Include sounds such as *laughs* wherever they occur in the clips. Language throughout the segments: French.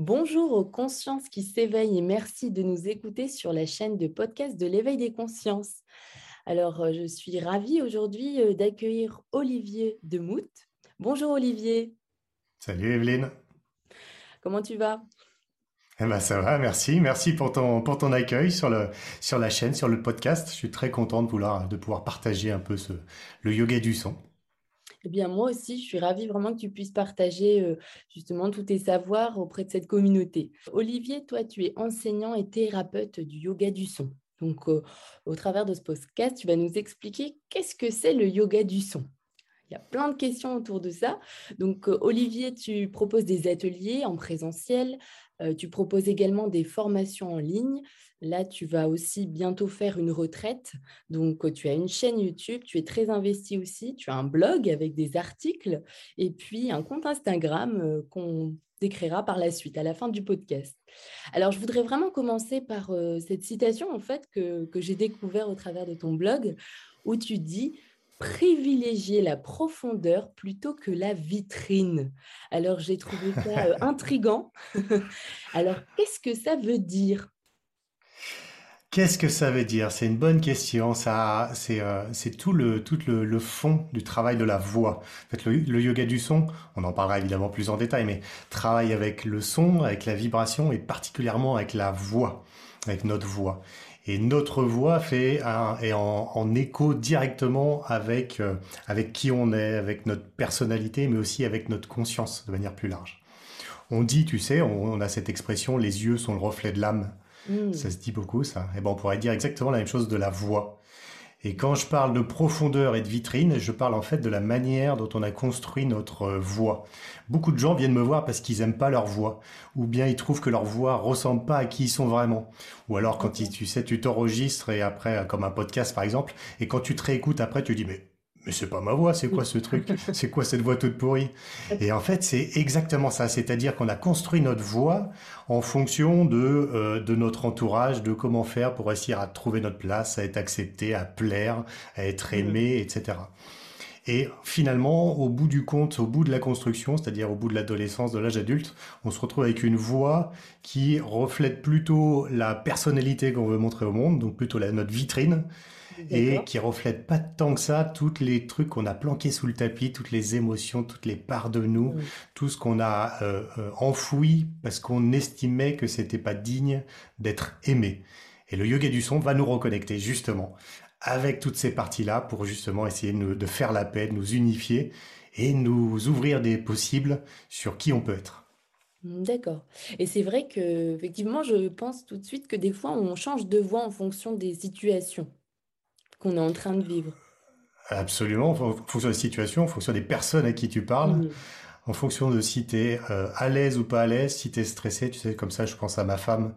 Bonjour aux consciences qui s'éveillent et merci de nous écouter sur la chaîne de podcast de l'éveil des consciences. Alors, euh, je suis ravie aujourd'hui euh, d'accueillir Olivier Demout. Bonjour Olivier. Salut Evelyne. Comment tu vas? Eh ben ça va, merci. Merci pour ton, pour ton accueil sur, le, sur la chaîne, sur le podcast. Je suis très content de, vouloir, de pouvoir partager un peu ce, le yoga du son. Eh bien, moi aussi, je suis ravie vraiment que tu puisses partager euh, justement tous tes savoirs auprès de cette communauté. Olivier, toi, tu es enseignant et thérapeute du yoga du son. Donc, euh, au travers de ce podcast, tu vas nous expliquer qu'est-ce que c'est le yoga du son. Il y a plein de questions autour de ça. Donc, euh, Olivier, tu proposes des ateliers en présentiel, tu proposes également des formations en ligne. Là, tu vas aussi bientôt faire une retraite. Donc, tu as une chaîne YouTube, tu es très investi aussi, tu as un blog avec des articles et puis un compte Instagram qu'on décrira par la suite, à la fin du podcast. Alors, je voudrais vraiment commencer par cette citation, en fait, que, que j'ai découvert au travers de ton blog, où tu dis privilégier la profondeur plutôt que la vitrine. Alors, j'ai trouvé ça *laughs* intrigant. *laughs* Alors, qu'est-ce que ça veut dire? Qu'est-ce que ça veut dire? C'est une bonne question. Ça, c'est euh, tout le tout le, fond du travail de la voix. En fait, le, yoga du son, on en parlera évidemment plus en détail, mais travaille avec le son, avec la vibration et particulièrement avec la voix, avec notre voix. Et notre voix fait un, est en, écho directement avec euh, avec qui on est, avec notre personnalité, mais aussi avec notre conscience de manière plus large. On dit, tu sais, on a cette expression, les yeux sont le reflet de l'âme. Hmm. Ça se dit beaucoup, ça. Et eh ben, on pourrait dire exactement la même chose de la voix. Et quand je parle de profondeur et de vitrine, je parle en fait de la manière dont on a construit notre euh, voix. Beaucoup de gens viennent me voir parce qu'ils aiment pas leur voix, ou bien ils trouvent que leur voix ressemble pas à qui ils sont vraiment. Ou alors quand tu sais, tu t'enregistres et après, comme un podcast par exemple, et quand tu te réécoutes après, tu dis mais mais c'est pas ma voix, c'est quoi ce *laughs* truc? C'est quoi cette voix toute pourrie? Et en fait, c'est exactement ça, c'est-à-dire qu'on a construit notre voix en fonction de euh, de notre entourage, de comment faire pour réussir à trouver notre place, à être accepté, à plaire, à être aimé, etc. Et finalement, au bout du compte, au bout de la construction, c'est-à-dire au bout de l'adolescence, de l'âge adulte, on se retrouve avec une voix qui reflète plutôt la personnalité qu'on veut montrer au monde, donc plutôt la, notre vitrine, et qui reflète pas tant que ça toutes les trucs qu'on a planqués sous le tapis, toutes les émotions, toutes les parts de nous, tout ce qu'on a euh, euh, enfoui parce qu'on estimait que c'était pas digne d'être aimé. Et le yoga du son va nous reconnecter justement avec toutes ces parties-là pour justement essayer de faire la paix, de nous unifier et nous ouvrir des possibles sur qui on peut être. D'accord. Et c'est vrai que effectivement, je pense tout de suite que des fois, on change de voix en fonction des situations qu'on est en train de vivre. Absolument, en fonction des situations, en fonction des personnes à qui tu parles, en fonction de si tu es euh, à l'aise ou pas à l'aise, si tu es stressé, tu sais, comme ça, je pense à ma femme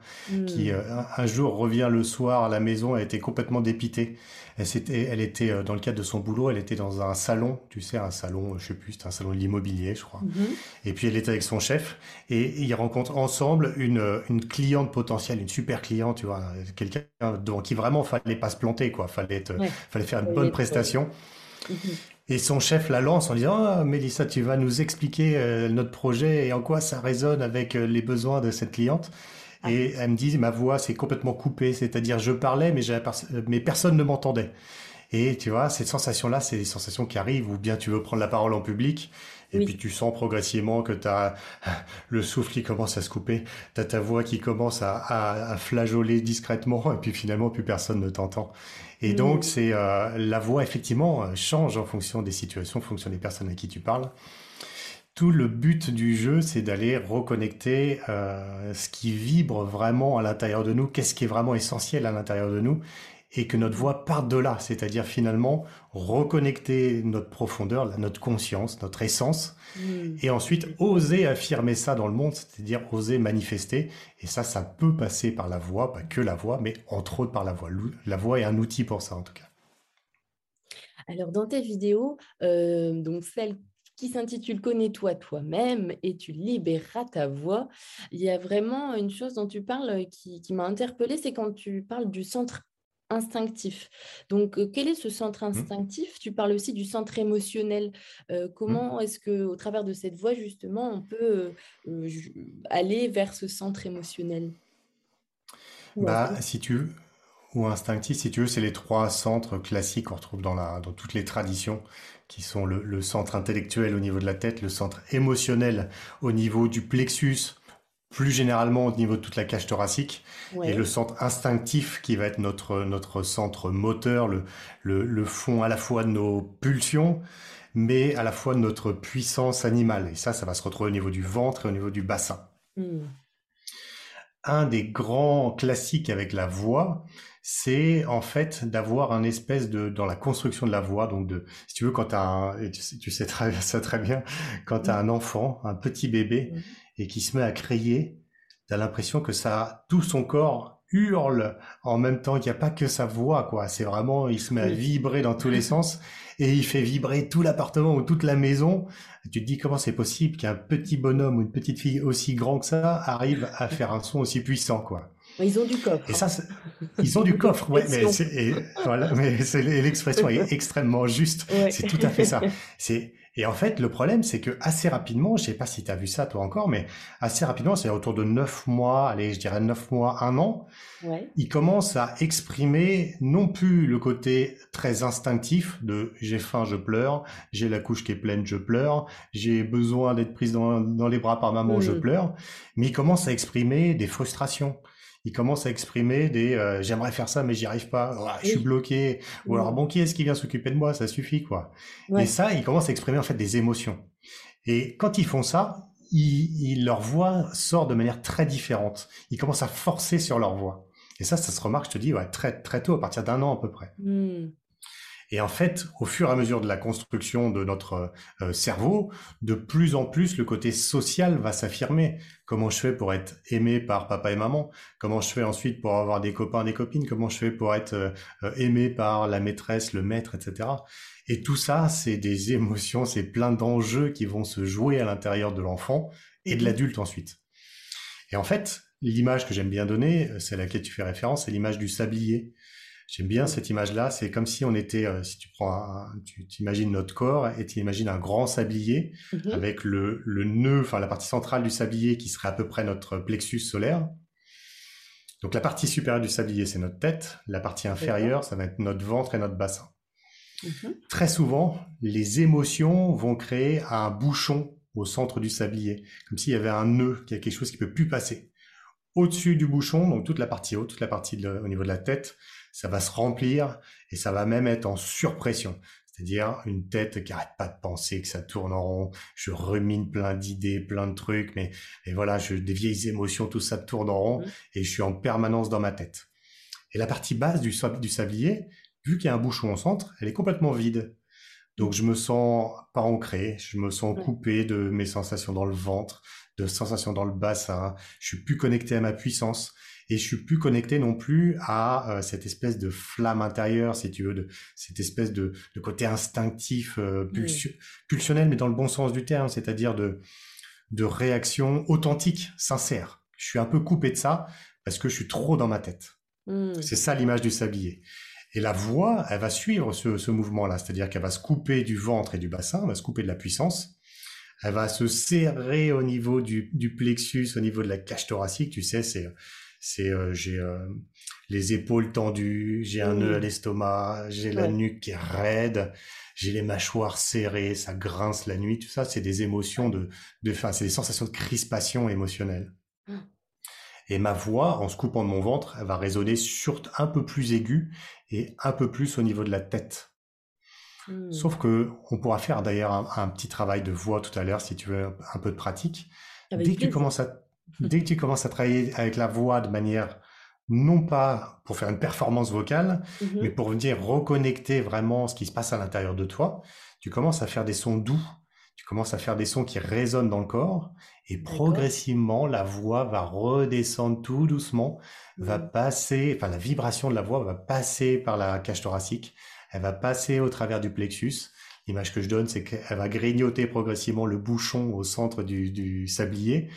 qui hmm. euh, un jour revient le soir à la maison, elle était complètement dépitée. Elle, était, elle était euh, dans le cadre de son boulot, elle était dans un salon, tu sais, un salon, je sais plus, c'était un salon de l'immobilier, je crois. Mhm. Et puis elle était avec son chef et ils rencontrent ensemble une, une cliente potentielle, une super cliente, tu vois, quelqu'un devant qui vraiment fallait pas se planter, quoi, fallait être, fallait faire une bonne prestation. Mhm. Et son chef la lance en disant ah, Mélissa, tu vas nous expliquer euh, notre projet et en quoi ça résonne avec euh, les besoins de cette cliente. Ah. Et elle me dit ma voix c'est complètement coupée, c'est-à-dire je parlais mais, mais personne ne m'entendait. Et tu vois, cette sensation-là, c'est des sensations qui arrivent, ou bien tu veux prendre la parole en public, et puis tu sens progressivement que tu as *laughs* le souffle qui commence à se couper, tu as ta voix qui commence à, à, flageoler discrètement, et puis finalement, plus personne ne t'entend. Et donc, c'est euh, la voix, effectivement, euh, change en fonction des situations, en fonction des personnes à qui tu parles. Tout le but du jeu, c'est d'aller reconnecter euh, ce qui vibre vraiment à l'intérieur de nous, qu'est-ce qui est vraiment essentiel à l'intérieur de nous, et que notre voix parte de là, c'est-à-dire finalement reconnecter notre profondeur, notre conscience, notre essence, mm. et ensuite oser affirmer ça dans le monde, c'est-à-dire oser manifester. Et ça, ça peut passer par la voix, pas que la voix, mais entre autres par la voix. La voix est un outil pour ça en tout cas. Alors dans tes vidéos, euh, donc celle qui s'intitule Connais-toi toi-même et tu libéreras ta voix. Il y a vraiment une chose dont tu parles qui, qui m'a interpellée, c'est quand tu parles du centre instinctif. Donc, quel est ce centre Mmh. instinctif? Tu parles aussi du centre émotionnel. Mmh. comment est-ce que, au travers de cette voie, justement, on peut euh, aller vers ce centre émotionnel? Ou Bah, si tu ou instinctif, si tu veux, c'est les trois centres classiques qu'on retrouve dans la, dans toutes les traditions, qui sont le, le centre intellectuel au niveau de la tête, le centre émotionnel au niveau du plexus, plus généralement au niveau de toute la cage thoracique, et le centre instinctif qui va être notre, notre centre moteur, le, le, le fond à la fois de nos pulsions, mais à la fois de notre puissance animale. Et ça, ça va se retrouver au niveau du ventre et au niveau du bassin. Hmm. un des grands classiques avec la voix, c'est en fait d'avoir un espèce de dans la construction de la voix, donc de si tu veux quand t'as un, et tu sais, tu sais très *laughs* ça très bien quand t'as un enfant, un petit bébé Mhm. Et qui se met à crier, t'as l'impression que ça tout son corps hurle en même temps qu'il n'y a pas que sa voix quoi. C'est vraiment il se met à vibrer dans tous les *laughs* sens et il fait vibrer tout l'appartement ou toute la maison. Tu te dis comment c'est possible qu'un petit bonhomme ou une petite fille aussi grand que ça arrive à faire un son aussi puissant, quoi? Ils ont du coffre. Et hein. ça, c'est- ils ont du coffre, ouais, mais c'est, voilà, mais c'est, l'expression est extrêmement juste. Ouais. C'est tout à fait ça. *laughs* C'est, et en fait, le problème, c'est que assez rapidement, je sais pas si tu as vu ça toi encore, mais assez rapidement, c'est autour de neuf mois, allez, je dirais neuf mois, un an, Ouais. il commence à exprimer non plus le côté très instinctif de j'ai faim, je pleure, j'ai la couche qui est pleine, je pleure, j'ai besoin d'être prise dans, dans les bras par maman, je Hmm. pleure, mais il commence à exprimer des frustrations. Il commence à exprimer des euh, j'aimerais faire ça mais j'y arrive pas, je suis Oui. bloqué, ou alors bon qui est-ce qui vient s'occuper de moi, ça suffit quoi. Et ça, il commence à exprimer en fait des émotions. Et quand ils font ça, ils, ils- leur voix sort de manière très différente. Ils commencent à forcer sur leur voix. Et ça, ça se remarque, je te dis, ouais, très, très tôt, à partir d'un an à peu près. Hmm. Et en fait, au fur et à mesure de la construction de notre euh, cerveau, de plus en plus, le côté social va s'affirmer. Comment je fais pour être aimé par papa et maman? Comment je fais ensuite pour avoir des copains, des copines? Comment je fais pour être euh, euh, aimé par la maîtresse, le maître, etc. Et tout ça, c'est des *laughs* émotions, c'est plein d'enjeux qui vont se jouer à l'intérieur de l'enfant et de l'adulte ensuite. Et en fait, l'image que j'aime bien donner, c'est à laquelle tu fais référence, c'est l'image du sablier. J'aime bien cette image-là. C'est comme si on était, euh, si tu prends, un, tu t'imagines notre corps et tu imagines un grand sablier Mhm. avec le, le nœud, enfin la partie centrale du sablier qui serait à peu près notre plexus solaire. Donc la partie supérieure du sablier, c'est notre tête. La partie inférieure, ça va être notre ventre et notre bassin. Mhm. Très souvent, les émotions vont créer un bouchon au centre du sablier, comme s'il y avait un nœud, qu'il y a quelque chose qui peut plus passer. Au-dessus du bouchon, donc toute la partie haute, toute la partie de- au niveau de la tête, ça va se remplir et ça va même être en surpression. C'est-à-dire une tête qui arrête pas de penser, que ça tourne en rond. Je rumine plein d'idées, plein de trucs, mais, mais voilà, je, des vieilles émotions, tout ça tourne en rond Mhm. et je suis en permanence dans ma tête. Et la partie basse du, sab- du sablier, vu qu'il y a un bouchon au centre, elle est complètement vide. Donc je me sens pas ancré, je me sens Ouais. coupé de mes sensations dans le ventre, de sensations dans le bassin. Je suis plus connecté à ma puissance et je suis plus connecté non plus à euh, cette espèce de flamme intérieure, si tu veux, de cette espèce de, de côté instinctif, euh, pulsio- pulsionnel, mais dans le bon sens du terme, c'est-à-dire de de réaction authentique, sincère. Je suis un peu coupé de ça parce que je suis trop dans ma tête. Hmm. C'est ça l'image du sablier. Et la voix, elle va suivre ce, ce mouvement-là, c'est-à-dire qu'elle va se couper du ventre et du bassin, elle va se couper de la puissance, elle va se serrer au niveau du, du plexus, au niveau de la cage thoracique, tu sais, c'est, c'est, euh, j'ai euh, les épaules tendues, j'ai un nœud à l'estomac, j'ai la nuque qui est raide, j'ai les mâchoires serrées, ça grince la nuit, tout ça, c'est des émotions de, de, enfin, c'est des sensations de crispation émotionnelle. Ah. Et ma voix, en se coupant de mon ventre, elle va résonner sur un peu plus aigu et un peu plus au niveau de la tête. Hmm. Sauf que on pourra faire d'ailleurs un, un petit travail de voix tout à l'heure si tu veux un peu de pratique. Avec Dès que tu commences à dès que tu commences à travailler avec la voix de manière non pas pour faire une performance vocale, Mhm. mais pour venir reconnecter vraiment ce qui se passe à l'intérieur de toi, tu commences à faire des sons doux, tu commences à faire des sons qui résonnent dans le corps, et progressivement, la voix va redescendre tout doucement, va Hmm. passer, enfin la vibration de la voix va passer par la cage thoracique, elle va passer au travers du plexus. L'image que je donne, c'est qu'elle va grignoter progressivement le bouchon au centre du, du sablier,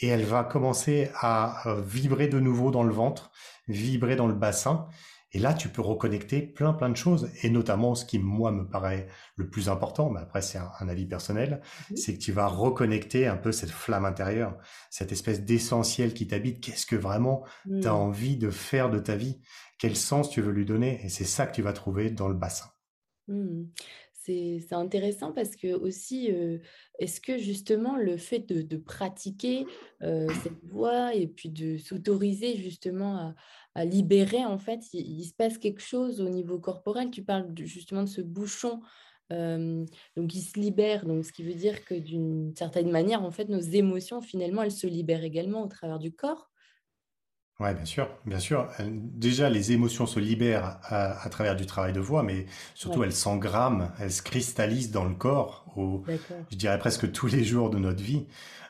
et elle va commencer à euh, vibrer de nouveau dans le ventre, vibrer dans le bassin, Et là, tu peux reconnecter plein, plein de choses. Et notamment, ce qui, moi, me paraît le plus important, mais après, c'est un, avis personnel, mmh. c'est que tu vas reconnecter un peu cette flamme intérieure, cette espèce d'essentiel qui t'habite. Qu'est-ce que vraiment tu as mmh. envie de faire de ta vie? Quel sens tu veux lui donner? Et c'est ça que tu vas trouver dans le bassin. Mmh. C'est intéressant parce que aussi, est-ce que justement le fait de, pratiquer cette voie et puis de s'autoriser justement à, libérer, en fait, il, se passe quelque chose au niveau corporel? Tu parles justement de ce bouchon, donc il se libère, donc ce qui veut dire que d'une certaine manière, en fait, nos émotions, finalement, elles se libèrent également au travers du corps. Ouais, bien sûr, bien sûr. Déjà, les émotions se libèrent à, travers du travail de voix, mais surtout elles s'engramment, elles se cristallisent dans le corps, au, je dirais presque tous les jours de notre vie.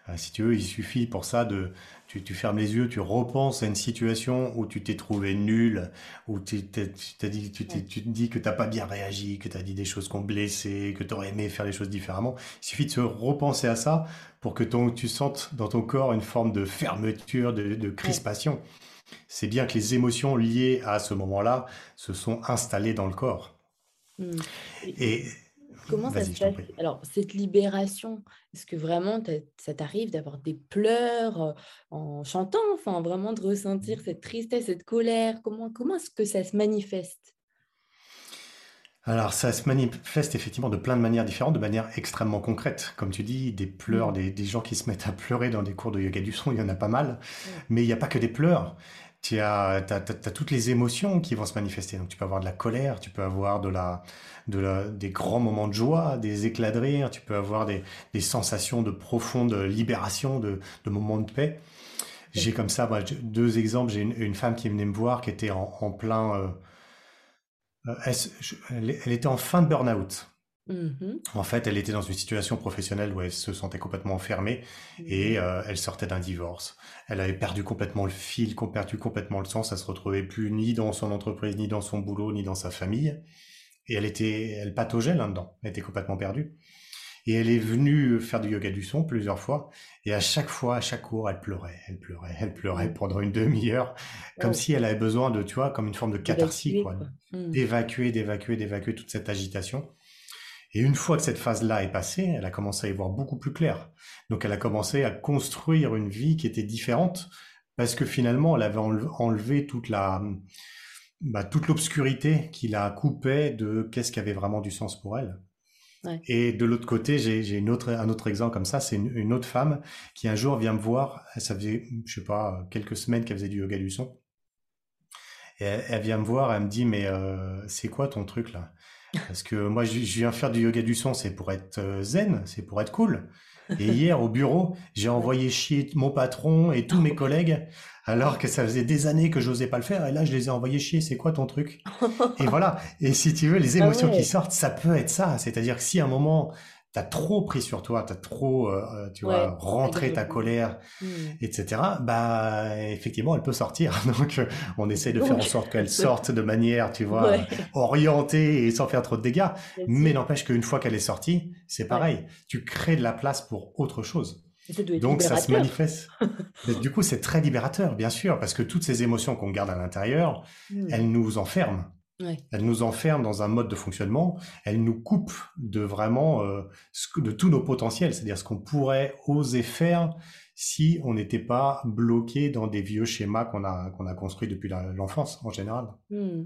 Euh, si tu veux, il suffit pour ça de, tu, tu, fermes les yeux, tu repenses à une situation où tu t'es trouvé nul, où tu, t'as dit, tu, tu, te dis que t'as pas bien réagi, que tu as dit des choses qui ont blessé, que tu aurais aimé faire les choses différemment. Il suffit de se repenser à ça pour que ton, tu sentes dans ton corps une forme de fermeture, de, de crispation. C'est bien que les émotions liées à ce moment-là se sont installées dans le corps. Mmh. Et Comment ça se passe Alors, cette libération, est-ce que vraiment ça t'arrive d'avoir des pleurs euh, en chantant, enfin vraiment de ressentir cette tristesse, cette colère? Comment, comment est-ce que ça se manifeste? Alors, ça se manifeste effectivement de plein de manières différentes, de manière extrêmement concrète. Comme tu dis, des pleurs, mmh. des, gens qui se mettent à pleurer dans des cours de yoga du son, il y en a pas mal. Mais il n'y a pas que des pleurs tu as, toutes les émotions qui vont se manifester. Donc, tu peux avoir de la colère, tu peux avoir de la, de des grands moments de joie, des éclats de rire, tu peux avoir des, sensations de profonde libération, de, moments de paix. J'ai comme ça deux exemples. J'ai une, femme qui venait me voir qui était en, plein. Euh, euh, elle, elle, était en fin de burn-out. Mmh en fait, elle était dans une situation professionnelle où elle se sentait complètement enfermée et mmh euh, elle sortait d'un divorce. Elle avait perdu complètement le fil, perdu complètement le sens. Elle se retrouvait plus ni dans son entreprise, ni dans son boulot, ni dans sa famille. Et elle était, elle pataugeait là-dedans. Elle était complètement perdue. Et elle est venue faire du yoga du son plusieurs fois. Et à chaque fois, à chaque cours, elle pleurait, elle pleurait, elle pleurait mmh. pendant une demi-heure, comme si elle avait besoin de, tu vois, comme une forme de catharsis, quoi. D'évacuer, d'évacuer, d'évacuer toute cette agitation. Et une fois que cette phase-là est passée, elle a commencé à y voir beaucoup plus clair. Donc elle a commencé à construire une vie qui était différente parce que finalement elle avait enlevé toute la bah, toute l'obscurité qui la coupait de qu'est-ce qui avait vraiment du sens pour elle. Et de l'autre côté, j'ai une autre, un autre exemple comme ça, c'est une, autre femme qui un jour vient me voir, ça faisait, je sais pas, quelques semaines qu'elle faisait du yoga du son. Et elle, vient me voir, elle me dit, mais euh, c'est quoi ton truc là? Parce que moi, je viens faire du yoga du son, c'est pour être euh, zen, c'est pour être cool. Et hier, au bureau, j'ai envoyé chier mon patron et tous mes collègues, alors que ça faisait des années que j'osais pas le faire. Et là, je les ai envoyés chier. C'est quoi ton truc? Et voilà. Et si tu veux, les ah émotions qui sortent, ça peut être ça. C'est-à-dire que si à un moment, t'as trop pris sur toi, t'as trop, euh, euh, tu vois, rentré ta colère, mmh. etc. Bah, effectivement, elle peut sortir. *laughs* Donc, euh, on essaie de faire en sorte qu'elle sorte de manière, tu vois, orientée et sans faire trop de dégâts. Mais n'empêche qu'une fois qu'elle est sortie, c'est pareil. Tu crées de la place pour autre chose. Donc ça se manifeste. *laughs* du coup, c'est très libérateur, bien sûr, parce que toutes ces émotions qu'on garde à l'intérieur, mmh. elles nous enferment. Elle nous enferme dans un mode de fonctionnement, elle nous coupe de vraiment euh, de tous nos potentiels, c'est-à-dire ce qu'on pourrait oser faire si on n'était pas bloqué dans des vieux schémas qu'on a qu'on a construits depuis l'enfance en général. Mmh.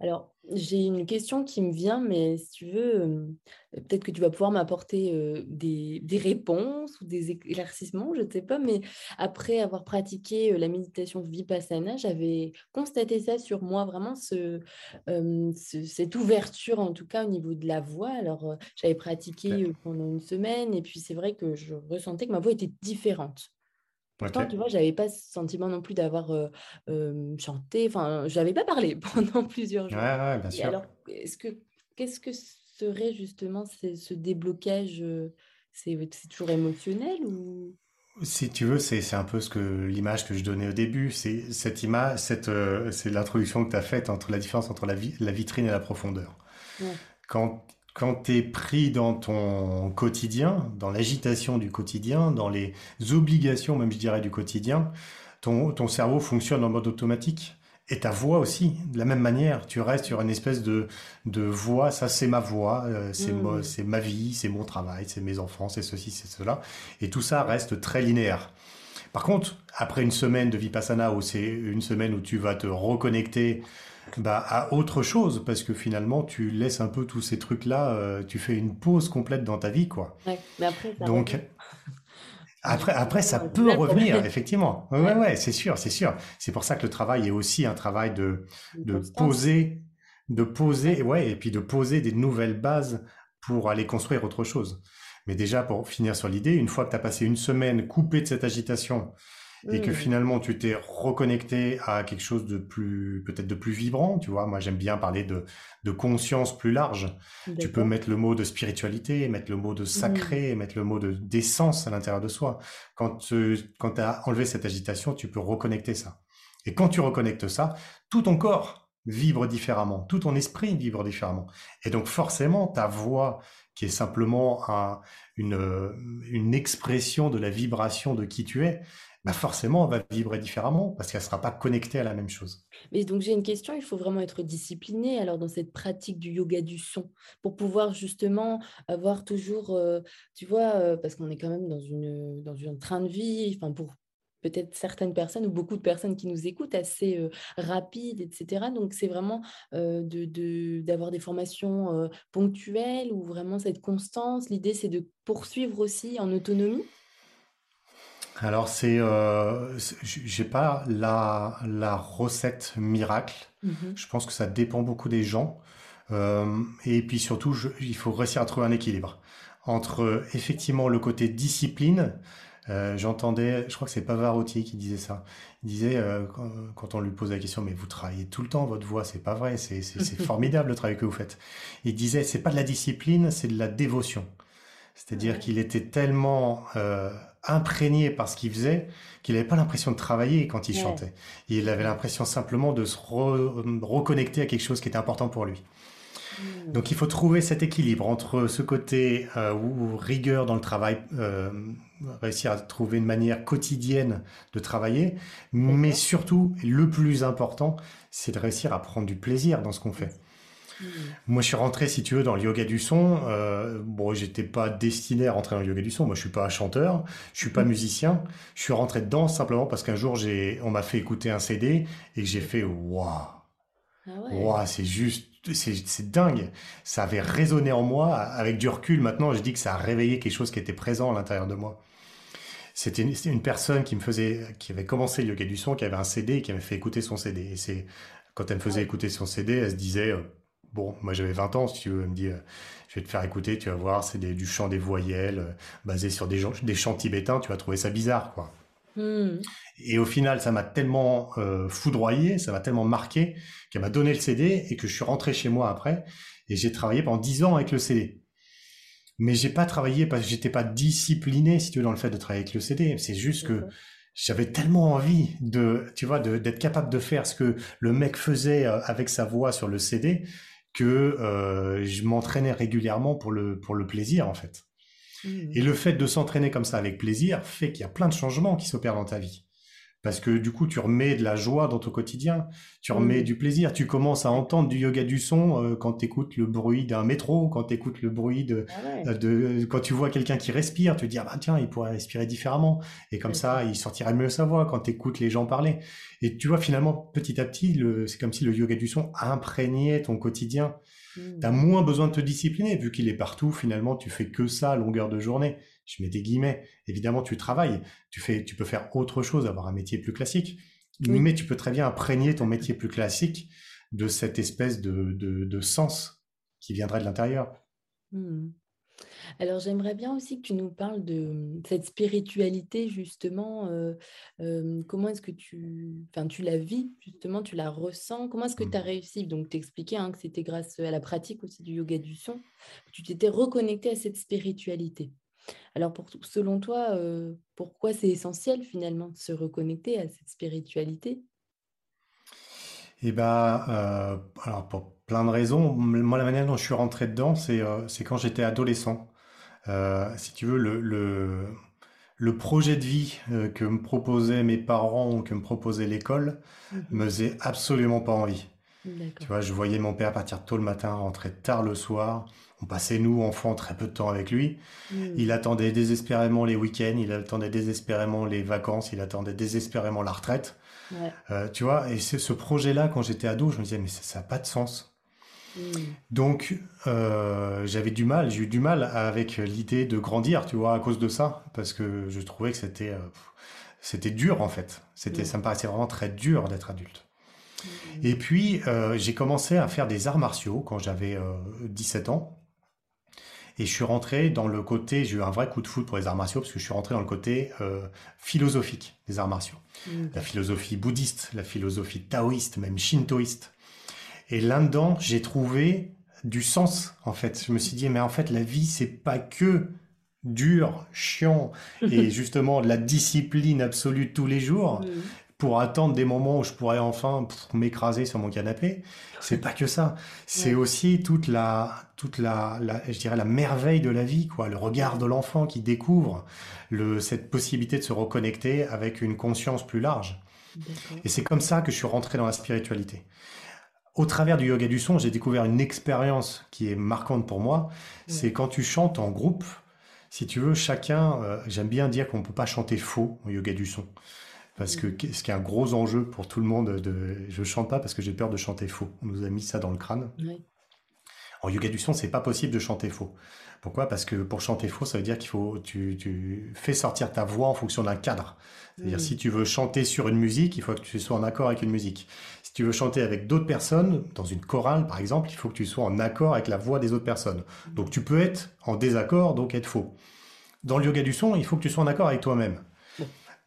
Alors, j'ai une question qui me vient, mais si tu veux, peut-être que tu vas pouvoir m'apporter des, réponses ou des éclaircissements, je ne sais pas, mais après avoir pratiqué la méditation Vipassana, j'avais constaté ça sur moi, vraiment ce, cette ouverture, en tout cas au niveau de la voix. Alors, j'avais pratiqué pendant une semaine, et puis c'est vrai que je ressentais que ma voix était différente. Pourtant, tu vois, j'avais pas ce sentiment non plus d'avoir chanté. Enfin, je n'avais pas parlé *laughs* pendant plusieurs jours. Ouais, ouais, bien sûr. alors, est-ce que qu'est-ce que serait justement ce déblocage C'est toujours émotionnel ou? Si tu veux, c'est un peu ce que l'image que je donnais au début. C'est cette image, cette c'est l'introduction que tu as faite entre la différence entre la, la vitrine et la profondeur. Quand quand tu es pris dans ton quotidien, dans l'agitation du quotidien, dans les obligations même je dirais du quotidien, ton, ton cerveau fonctionne en mode automatique et ta voix aussi, de la même manière, tu restes sur une espèce de, de voix, ça c'est ma voix, euh, c'est Mmh. c'est ma vie, c'est mon travail, c'est mes enfants, c'est ceci, c'est cela. Et tout ça reste très linéaire. Par contre, après une semaine de Vipassana, où c'est une semaine où tu vas te reconnecter bah, à autre chose, parce que finalement, tu laisses un peu tous ces trucs-là, euh, tu fais une pause complète dans ta vie, quoi. Ouais, mais après, ça Donc, revient. *laughs* après, après, ça peut revenir, effectivement. Ouais, ouais, c'est sûr, c'est sûr. C'est pour ça que le travail est aussi un travail de, de poser, de poser, Ouais. et puis de poser des nouvelles bases pour aller construire autre chose. Mais déjà, pour finir sur l'idée, une fois que tu as passé une semaine coupé de cette agitation et que Mmh. finalement tu t'es reconnecté à quelque chose de plus, peut-être de plus vibrant, tu vois, moi j'aime bien parler de, de conscience plus large. Tu peux mettre le mot de spiritualité, mettre le mot de Mmh. sacré, mettre le mot de d'essence à l'intérieur de soi. Quand, euh, quand tu as enlevé cette agitation, tu peux reconnecter ça. Et quand tu reconnectes ça, tout ton corps vibre différemment, tout ton esprit vibre différemment. Et donc forcément, ta voix, qui est simplement un- une, euh, une expression de la vibration de qui tu es, bah forcément, elle va vibrer différemment parce qu'elle ne sera pas connectée à la même chose. Mais donc j'ai une question, il faut vraiment être discipliné alors dans cette pratique du yoga du son pour pouvoir justement avoir toujours, euh, tu vois, euh, parce qu'on est quand même dans une, dans un train de vie, enfin pour peut-être certaines personnes ou beaucoup de personnes qui nous écoutent assez euh, rapide, etc. Donc c'est vraiment euh, de, de- d'avoir des formations euh, ponctuelles ou vraiment cette constance. L'idée c'est de poursuivre aussi en autonomie. Alors c'est, euh, j'ai pas la, la recette miracle. Mhm. Je pense que ça dépend beaucoup des gens. Euh, et puis surtout, je- il faut réussir à trouver un équilibre entre effectivement le côté discipline. Euh, j'entendais, je crois que c'est Pavarotti qui disait ça. Il disait euh, quand, quand on lui posait la question, mais vous travaillez tout le temps votre voix, c'est pas vrai, c'est c'est- c'est *laughs* formidable le travail que vous faites. Il disait, c'est pas de la discipline, c'est de la dévotion. C'est-à-dire Ouais. qu'il était tellement euh, imprégné par ce qu'il faisait qu'il n'avait pas l'impression de travailler quand il Ouais. chantait. Il avait l'impression simplement de se re- reconnecter à quelque chose qui était important pour lui. Mm. Donc il faut trouver cet équilibre entre ce côté euh, rigueur dans le travail, euh, réussir à trouver une manière quotidienne de travailler, mais surtout, le plus important, c'est de réussir à prendre du plaisir dans ce qu'on fait. Moi, je suis rentré, si tu veux, dans le yoga du son. Euh, bon, j'étais pas destiné à rentrer dans le yoga du son. Moi, je suis pas chanteur, je suis pas Mhm. musicien. Je suis rentré dedans simplement parce qu'un jour, j'ai, on m'a fait écouter un CD et que j'ai fait waouh, Ah ouais. waouh, c'est juste, c'est, c'est dingue. Ça avait résonné en moi. Avec du recul, maintenant, je dis que ça a réveillé quelque chose qui était présent à l'intérieur de moi. C'était une, c'était une personne qui me faisait, qui avait commencé le yoga du son, qui avait un CD et qui avait fait écouter son CD. Et c'est, quand elle me faisait écouter son CD, elle se disait, euh, bon, moi j'avais 20 ans, si tu veux, elle me dit, euh, je vais te faire écouter, tu vas voir, c'est du chant des voyelles, euh, basé sur des, chants tibétains, tu vas trouver ça bizarre, quoi. Mm. Et au final, ça m'a tellement euh, foudroyé, ça m'a tellement marqué, qu'elle m'a donné le CD et que je suis rentré chez moi après, et j'ai travaillé pendant 10 ans avec le CD. Mais j'ai pas travaillé parce que j'étais pas discipliné, si tu veux, dans le fait de travailler avec le CD. C'est juste que j'avais tellement envie de, tu vois, d'être capable de faire ce que le mec faisait avec sa voix sur le CD que euh, je m'entraînais régulièrement pour le, pour le plaisir, en fait. Mm. Et le fait de s'entraîner comme ça avec plaisir fait qu'il y a plein de changements qui s'opèrent dans ta vie. Parce que du coup, tu remets de la joie dans ton quotidien, tu remets du plaisir, tu commences à entendre du yoga du son euh, quand tu écoutes le bruit d'un métro, quand tu écoutes le bruit de, Ah ouais. euh, de quand tu vois quelqu'un qui respire, tu te dis ah bah tiens, il pourrait respirer différemment et comme ça, il sortirait mieux sa voix quand tu écoutes les gens parler. Et tu vois finalement petit à petit, c'est comme si le yoga du son imprégnait ton quotidien. T'as Mm. moins besoin de te discipliner, vu qu'il est partout, finalement, tu fais que ça à longueur de journée. Je mets des guillemets. Évidemment, tu travailles, tu fais, tu peux faire autre chose, avoir un métier plus classique. Oui. Mais tu peux très bien imprégner ton métier plus classique de cette espèce de, de, de sens qui viendrait de l'intérieur. Mm. Alors, j'aimerais bien aussi que tu nous parles de mmh, cette spiritualité, justement. euh, euh, comment est-ce que tu, enfin, tu la vis, justement, tu la ressens? Comment est-ce que tu as Mm. réussi? Donc, t'expliquais hein, que c'était grâce à la pratique aussi du yoga du son, que tu t'étais reconnecté à cette spiritualité. Alors, pour, selon toi, euh, pourquoi c'est essentiel finalement de se reconnecter à cette spiritualité? Et ben, euh, alors pour plein de raisons, moi la manière dont je suis rentré dedans, c'est euh, quand j'étais adolescent. Euh, si tu veux, le, le, le projet de vie que me proposaient mes parents ou que me proposait l'école Mhm. me faisait absolument pas envie. Tu D'accord. vois, je voyais mon père partir tôt le matin, rentrer tard le soir. On passait, nous, enfants, très peu de temps avec lui. Mhm. Il attendait désespérément les week-ends, il attendait désespérément les vacances, il attendait désespérément la retraite. Ouais. Euh, tu vois, et c'est ce projet-là, quand j'étais ado, je me disais, mais ça n'a pas de sens. Mhm. Donc, euh, j'avais du mal, j'ai eu du mal avec l'idée de grandir, tu vois, à cause de ça, parce que je trouvais que c'était euh, c'était dur, en fait. C'était, Mm. ça me paraissait vraiment très dur d'être adulte. Et puis, euh, j'ai commencé à faire des arts martiaux quand j'avais euh, 17 ans. Et je suis rentré dans le côté, j'ai eu un vrai coup de foot pour les arts martiaux, parce que je suis rentré dans le côté euh, philosophique des arts martiaux. Mhm. La philosophie bouddhiste, la philosophie taoïste, même shintoïste. Et là-dedans, j'ai trouvé du sens, en fait. Je me suis dit, mais en fait, la vie, c'est pas que dur, chiant, *laughs* et justement de la discipline absolue tous les jours Mhm. Pour attendre des moments où je pourrais enfin m'écraser sur mon canapé. C'est pas que ça. C'est Ouais. aussi toute la, toute la, la- je dirais la merveille de la vie, quoi. Le regard de l'enfant qui découvre le, cette possibilité de se reconnecter avec une conscience plus large. Et c'est comme ça que je suis rentré dans la spiritualité. Au travers du yoga du son, j'ai découvert une expérience qui est marquante pour moi. C'est quand tu chantes en groupe, si tu veux, chacun, euh, j'aime bien dire qu'on ne peut pas chanter faux au yoga du son. Parce que ce qui est un gros enjeu pour tout le monde, de, je chante pas parce que j'ai peur de chanter faux. On nous a mis ça dans le crâne. En yoga du son, c'est pas possible de chanter faux. Pourquoi? Parce que pour chanter faux, ça veut dire qu'il faut tu, tu fais sortir ta voix en fonction d'un cadre. C'est-à-dire Mhm. si tu veux chanter sur une musique, il faut que tu sois en accord avec une musique. Si tu veux chanter avec d'autres personnes, dans une chorale par exemple, il faut que tu sois en accord avec la voix des autres personnes. Donc tu peux être en désaccord, donc être faux. Dans le yoga du son, il faut que tu sois en accord avec toi-même.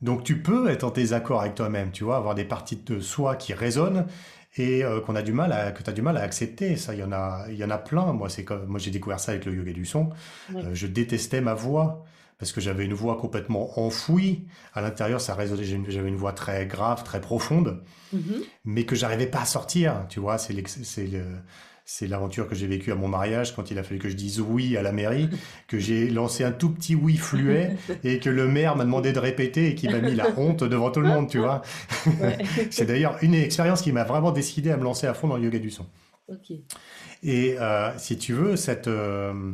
Donc tu peux être en désaccord avec toi-même, tu vois, avoir des parties de soi qui résonnent et euh, qu'on a du mal à, que tu as du mal à accepter. Ça, il y en a, il y en a plein. Moi, c'est comme, moi, j'ai découvert ça avec le yoga du son. Euh, je détestais ma voix parce que j'avais une voix complètement enfouie. À l'intérieur, ça résonnait. J'avais une voix très grave, très profonde, Mhm. mais que j'arrivais pas à sortir. Tu vois, c'est le- c'est l'aventure que j'ai vécue à mon mariage quand il a fallu que je dise oui à la mairie, que j'ai lancé un tout petit oui fluet *laughs* et que le maire m'a demandé de répéter et qui m'a mis la honte devant tout le monde, tu vois. Ouais. *laughs* C'est d'ailleurs une expérience qui m'a vraiment décidé à me lancer à fond dans le yoga du son. Et euh, si tu veux, cette, euh,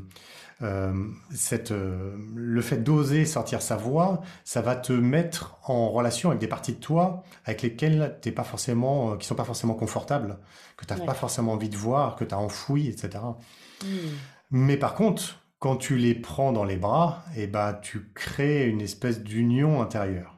cette, euh, le fait d'oser sortir sa voix, ça va te mettre en relation avec des parties de toi avec lesquelles t'es pas forcément, euh, qui sont pas forcément confortables, que tu n'as Ouais. pas forcément envie de voir, que tu as enfoui, etc. Mhm. Mais par contre, quand tu les prends dans les bras, et ben, tu crées une espèce d'union intérieure.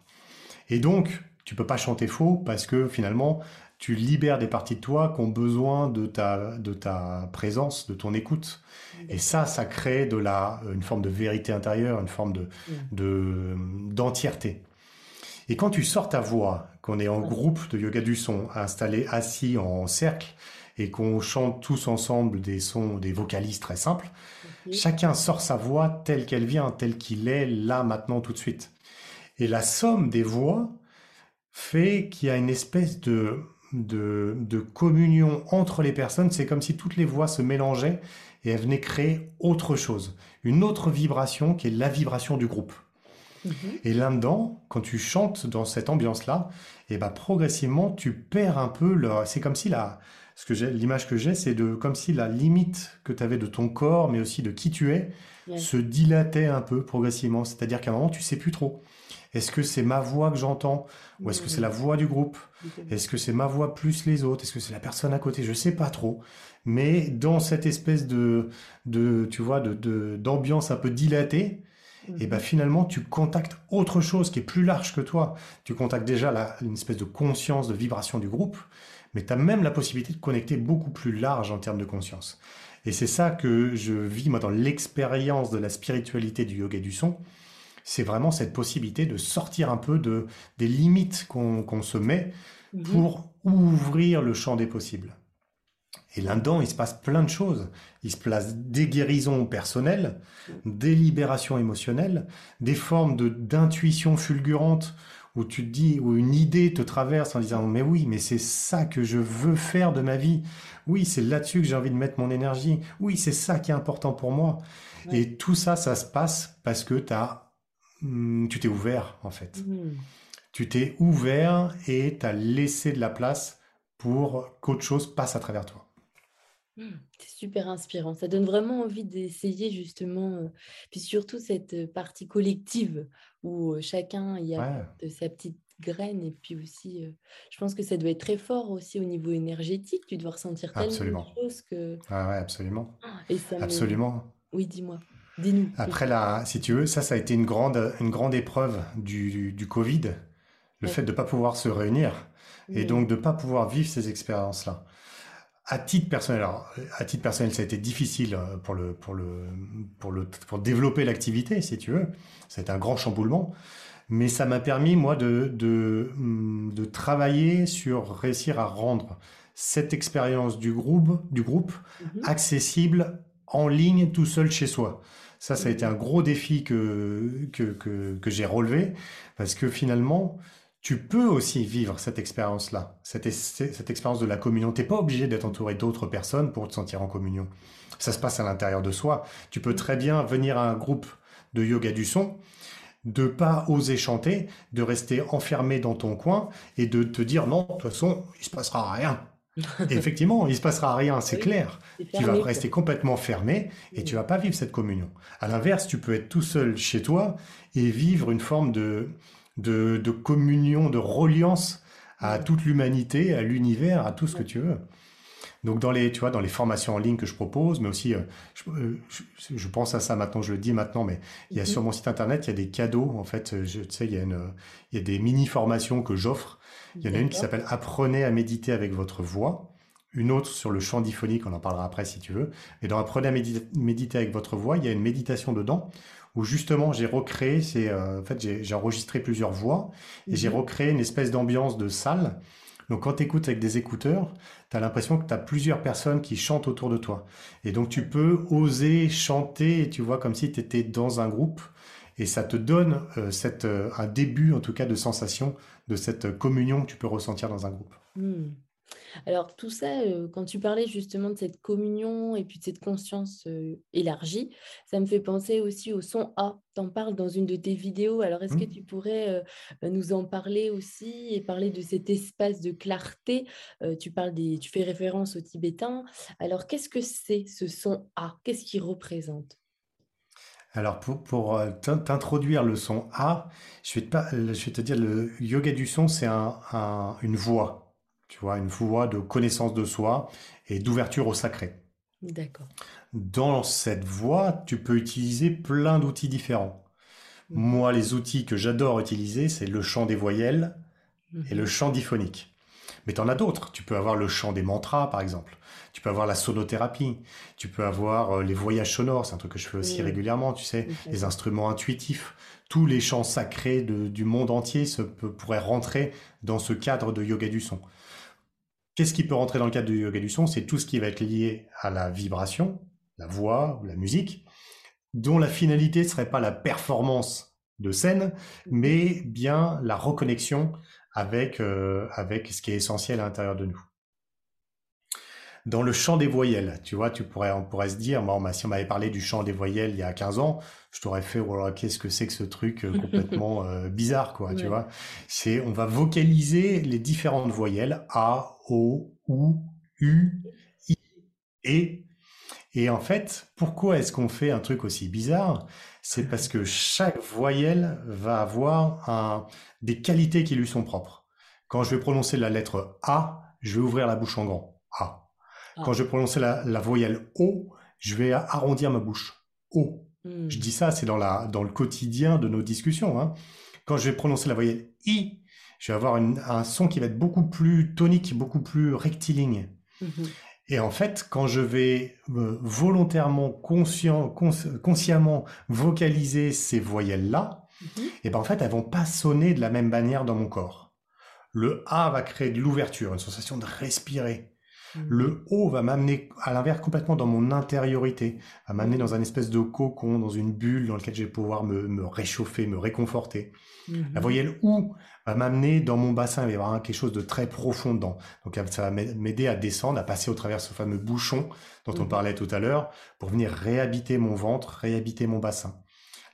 Et donc, tu peux pas chanter faux parce que finalement, tu libères des parties de toi qui ont besoin de ta, de ta présence, de ton écoute. Et ça, ça crée de la, une forme de vérité intérieure, une forme de, de, d'entièreté. Et quand tu sors ta voix, qu'on est en groupe de yoga du son, installé assis en cercle, et qu'on chante tous ensemble des sons, des vocalises très simples, chacun sort sa voix telle qu'elle vient, telle qu'il est, là, maintenant, tout de suite. Et la somme des voix fait qu'il y a une espèce de, de, de communion entre les personnes. C'est comme si toutes les voix se mélangeaient et elles venaient créer autre chose, une autre vibration qui est la vibration du groupe. Mhm. Et là-dedans, quand tu chantes dans cette ambiance-là, et ben progressivement, tu perds un peu le. C'est comme si la. Ce que j'ai, l'image que j'ai, c'est de comme si la limite que tu avais de ton corps, mais aussi de qui tu es, se dilatait un peu progressivement. C'est-à-dire qu'à un moment, tu sais plus trop. Est-ce que c'est ma voix que j'entends, ou est-ce que c'est la voix du groupe? Est-ce que c'est ma voix plus les autres? Est-ce que c'est la personne à côté? Je sais pas trop. Mais dans cette espèce de, de tu vois, de, de- d'ambiance un peu dilatée, et ben finalement tu contactes autre chose qui est plus large que toi. Tu contactes déjà la- une espèce de conscience, de vibration du groupe, mais tu as même la possibilité de connecter beaucoup plus large en termes de conscience. Et c'est ça que je vis moi dans l'expérience de la spiritualité du yoga et du son. C'est vraiment cette possibilité de sortir un peu de, des limites qu'on qu'on se met Mhm. pour ouvrir le champ des possibles. Et là-dedans, il se passe plein de choses. Il se place des guérisons personnelles, des libérations émotionnelles, des formes de d'intuition fulgurante où tu te dis, où une idée te traverse en disant, mais oui, mais c'est ça que je veux faire de ma vie. Oui, c'est là-dessus que j'ai envie de mettre mon énergie. Oui, c'est ça qui est important pour moi. Ouais. Et tout ça, ça se passe parce que tu as tu t'es ouvert en fait. Mmh. Tu t'es ouvert et tu as laissé de la place pour qu'autre chose passe à travers toi. Mmh. C'est super inspirant. Ça donne vraiment envie d'essayer justement, euh, puis surtout cette euh, partie collective où euh, chacun y Ouais, apporte sa petite graine et puis aussi, euh, je pense que ça doit être très fort aussi au niveau énergétique. Tu dois ressentir tellement de choses que Ouais, ouais, absolument. et ça me Absolument. oui, dis-moi. Dis-nous Après, là, si tu veux, ça, ça a été une grande, une grande épreuve du, du Covid, le fait de ne pas pouvoir se réunir et donc de ne pas pouvoir vivre ces expériences-là. À titre personnel, alors, à titre personnel, ça a été difficile euh, pour le, pour le, pour le, pour développer l'activité, si tu veux. Ça a été un grand chamboulement, mais ça m'a permis, moi, de, de, hum, de travailler sur réussir à rendre cette expérience du groupe, du groupe Mmh accessible en ligne tout seul chez soi. Ça, ça a été un gros défi que, que, que, que j'ai relevé parce que finalement, tu peux aussi vivre cette expérience-là, cette, cette expérience de la communion. Tu n'es pas obligé d'être entouré d'autres personnes pour te sentir en communion. Ça se passe à l'intérieur de soi. Tu peux très bien venir à un groupe de yoga du son, de pas oser chanter, de rester enfermé dans ton coin et de te dire non, de toute façon, il se passera rien. Et effectivement, il se passera rien, c'est Oui, clair. Tu vas rester complètement fermé et tu vas pas vivre cette communion. À l'inverse, tu peux être tout seul chez toi et vivre une forme de, de, de communion, de reliance à toute l'humanité, à l'univers, à tout ce que tu veux. Donc dans les, tu vois, dans les formations en ligne que je propose, mais aussi, euh, je, euh, je- je pense à ça maintenant, je le dis maintenant, mais il y a Mmh sur mon site internet, il y a des cadeaux. En fait, euh, je, tu sais, il y a une, il y a des mini formations que j'offre. Il y en a une qui s'appelle Apprenez à méditer avec votre voix. Une autre sur le chant diphonique, on en parlera après si tu veux. Et dans Apprenez à médi- méditer avec votre voix, il y a une méditation dedans où justement j'ai recréé, c'est, euh, en fait j'ai enregistré plusieurs voix et j'ai Mmh recréé une espèce d'ambiance de salle. Donc quand tu écoutes avec des écouteurs, tu as l'impression que tu as plusieurs personnes qui chantent autour de toi. Et donc tu peux oser chanter, tu vois, comme si tu étais dans un groupe. Et ça te donne euh, cette, euh, un début, en tout cas, de sensation de cette communion que tu peux ressentir dans un groupe. Mmh. Alors tout ça, quand tu parlais justement de cette communion et puis de cette conscience, élargie, ça me fait penser aussi au son A. Tu en parles dans une de tes vidéos. Alors est-ce que Hmm tu pourrais, nous en parler aussi et parler de cet espace de clarté? Tu parles des tu fais référence aux Tibétains. Alors qu'est-ce que c'est ce son A? Qu'est-ce qu'il représente? Alors, pour, pour t'in- t'introduire le son A, je vais te, je vais te dire, le yoga du son, c'est un, un- une voie, tu vois, une voie de connaissance de soi et d'ouverture au sacré. D'accord. Dans cette voie, tu peux utiliser plein d'outils différents. Mmh Moi, les outils que j'adore utiliser, c'est le chant des voyelles et le Mmh chant diphonique. Mais tu en as d'autres. Tu peux avoir le chant des mantras, par exemple. Tu peux avoir la sonothérapie. Tu peux avoir euh, les voyages sonores. C'est un truc que je fais aussi Mmh. régulièrement, tu sais. Les instruments intuitifs. Tous les chants sacrés de- du monde entier se, pourraient rentrer dans ce cadre de yoga du son. Qu'est-ce qui peut rentrer dans le cadre du yoga du son? C'est tout ce qui va être lié à la vibration, la voix ou la musique, dont la finalité ne serait pas la performance de scène, mais bien la reconnexion avec, euh, avec ce qui est essentiel à l'intérieur de nous. Dans le chant des voyelles, tu vois, tu pourrais, on pourrait se dire, moi, on m'a- si on m'avait parlé du chant des voyelles il y a 15 ans, je t'aurais fait, voilà, qu'est-ce que c'est que ce truc euh, complètement *laughs* euh, bizarre, quoi, tu vois. C'est, on va vocaliser les différentes voyelles A, O, U, U, I, E. Et en fait, pourquoi est-ce qu'on fait un truc aussi bizarre? C'est parce que chaque voyelle va avoir un, des qualités qui lui sont propres. Quand je vais prononcer la lettre A, je vais ouvrir la bouche en grand. A. Quand Ah. je vais prononcer la, la voyelle O, je vais arrondir ma bouche. O. Je Mmh. dis ça, c'est dans la, dans le quotidien de nos discussions, hein. Quand je vais prononcer la voyelle I, je vais avoir une- un son qui va être beaucoup plus tonique, beaucoup plus rectiligne. Mmh Et en fait, quand je vais euh, volontairement, conscient, cons- consciemment vocaliser ces voyelles-là, Mmh et ben en fait, elles vont pas sonner de la même manière dans mon corps. Le A va créer de l'ouverture, une sensation de respirer. Le O va m'amener à l'inverse complètement dans mon intériorité, va m'amener dans un espèce de cocon, dans une bulle dans laquelle je vais pouvoir me, me réchauffer, me réconforter. La Mmh voyelle OU va m'amener dans mon bassin, il va y avoir quelque chose de très profond dedans. Donc ça va m'aider à descendre, à passer au travers ce fameux bouchon dont on Mmh parlait tout à l'heure, pour venir réhabiter mon ventre, réhabiter mon bassin.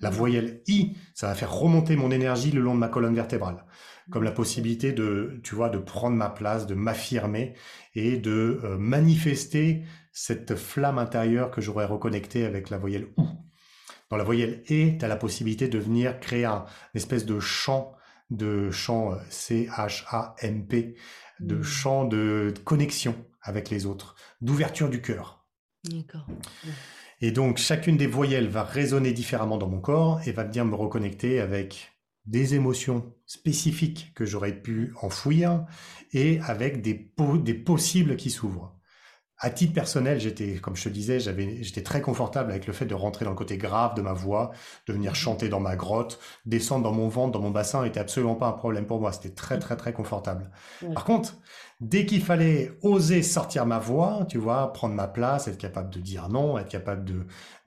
La voyelle I, ça va faire remonter mon énergie le long de ma colonne vertébrale. Comme la possibilité de, tu vois, de prendre ma place, de m'affirmer et de euh, manifester cette flamme intérieure que j'aurais reconnectée avec la voyelle OU. Dans la voyelle E, tu as la possibilité de venir créer un espèce de chant, de chant euh, C-H-A-M-P, de mmh. chant de connexion avec les autres, d'ouverture du cœur. D'accord. Et donc, chacune des voyelles va résonner différemment dans mon corps et va bien me reconnecter avec des émotions spécifiques que j'aurais pu enfouir et avec des, des possibles qui s'ouvrent. À titre personnel, j'étais, comme je te disais, j'avais, j'étais très confortable avec le fait de rentrer dans le côté grave de ma voix, de venir chanter dans ma grotte, descendre dans mon ventre, dans mon bassin, était absolument pas un problème pour moi. C'était très, mmh. très, très confortable. Par contre, dès qu'il fallait oser sortir ma voix, tu vois, prendre ma place, être capable de dire non, être capable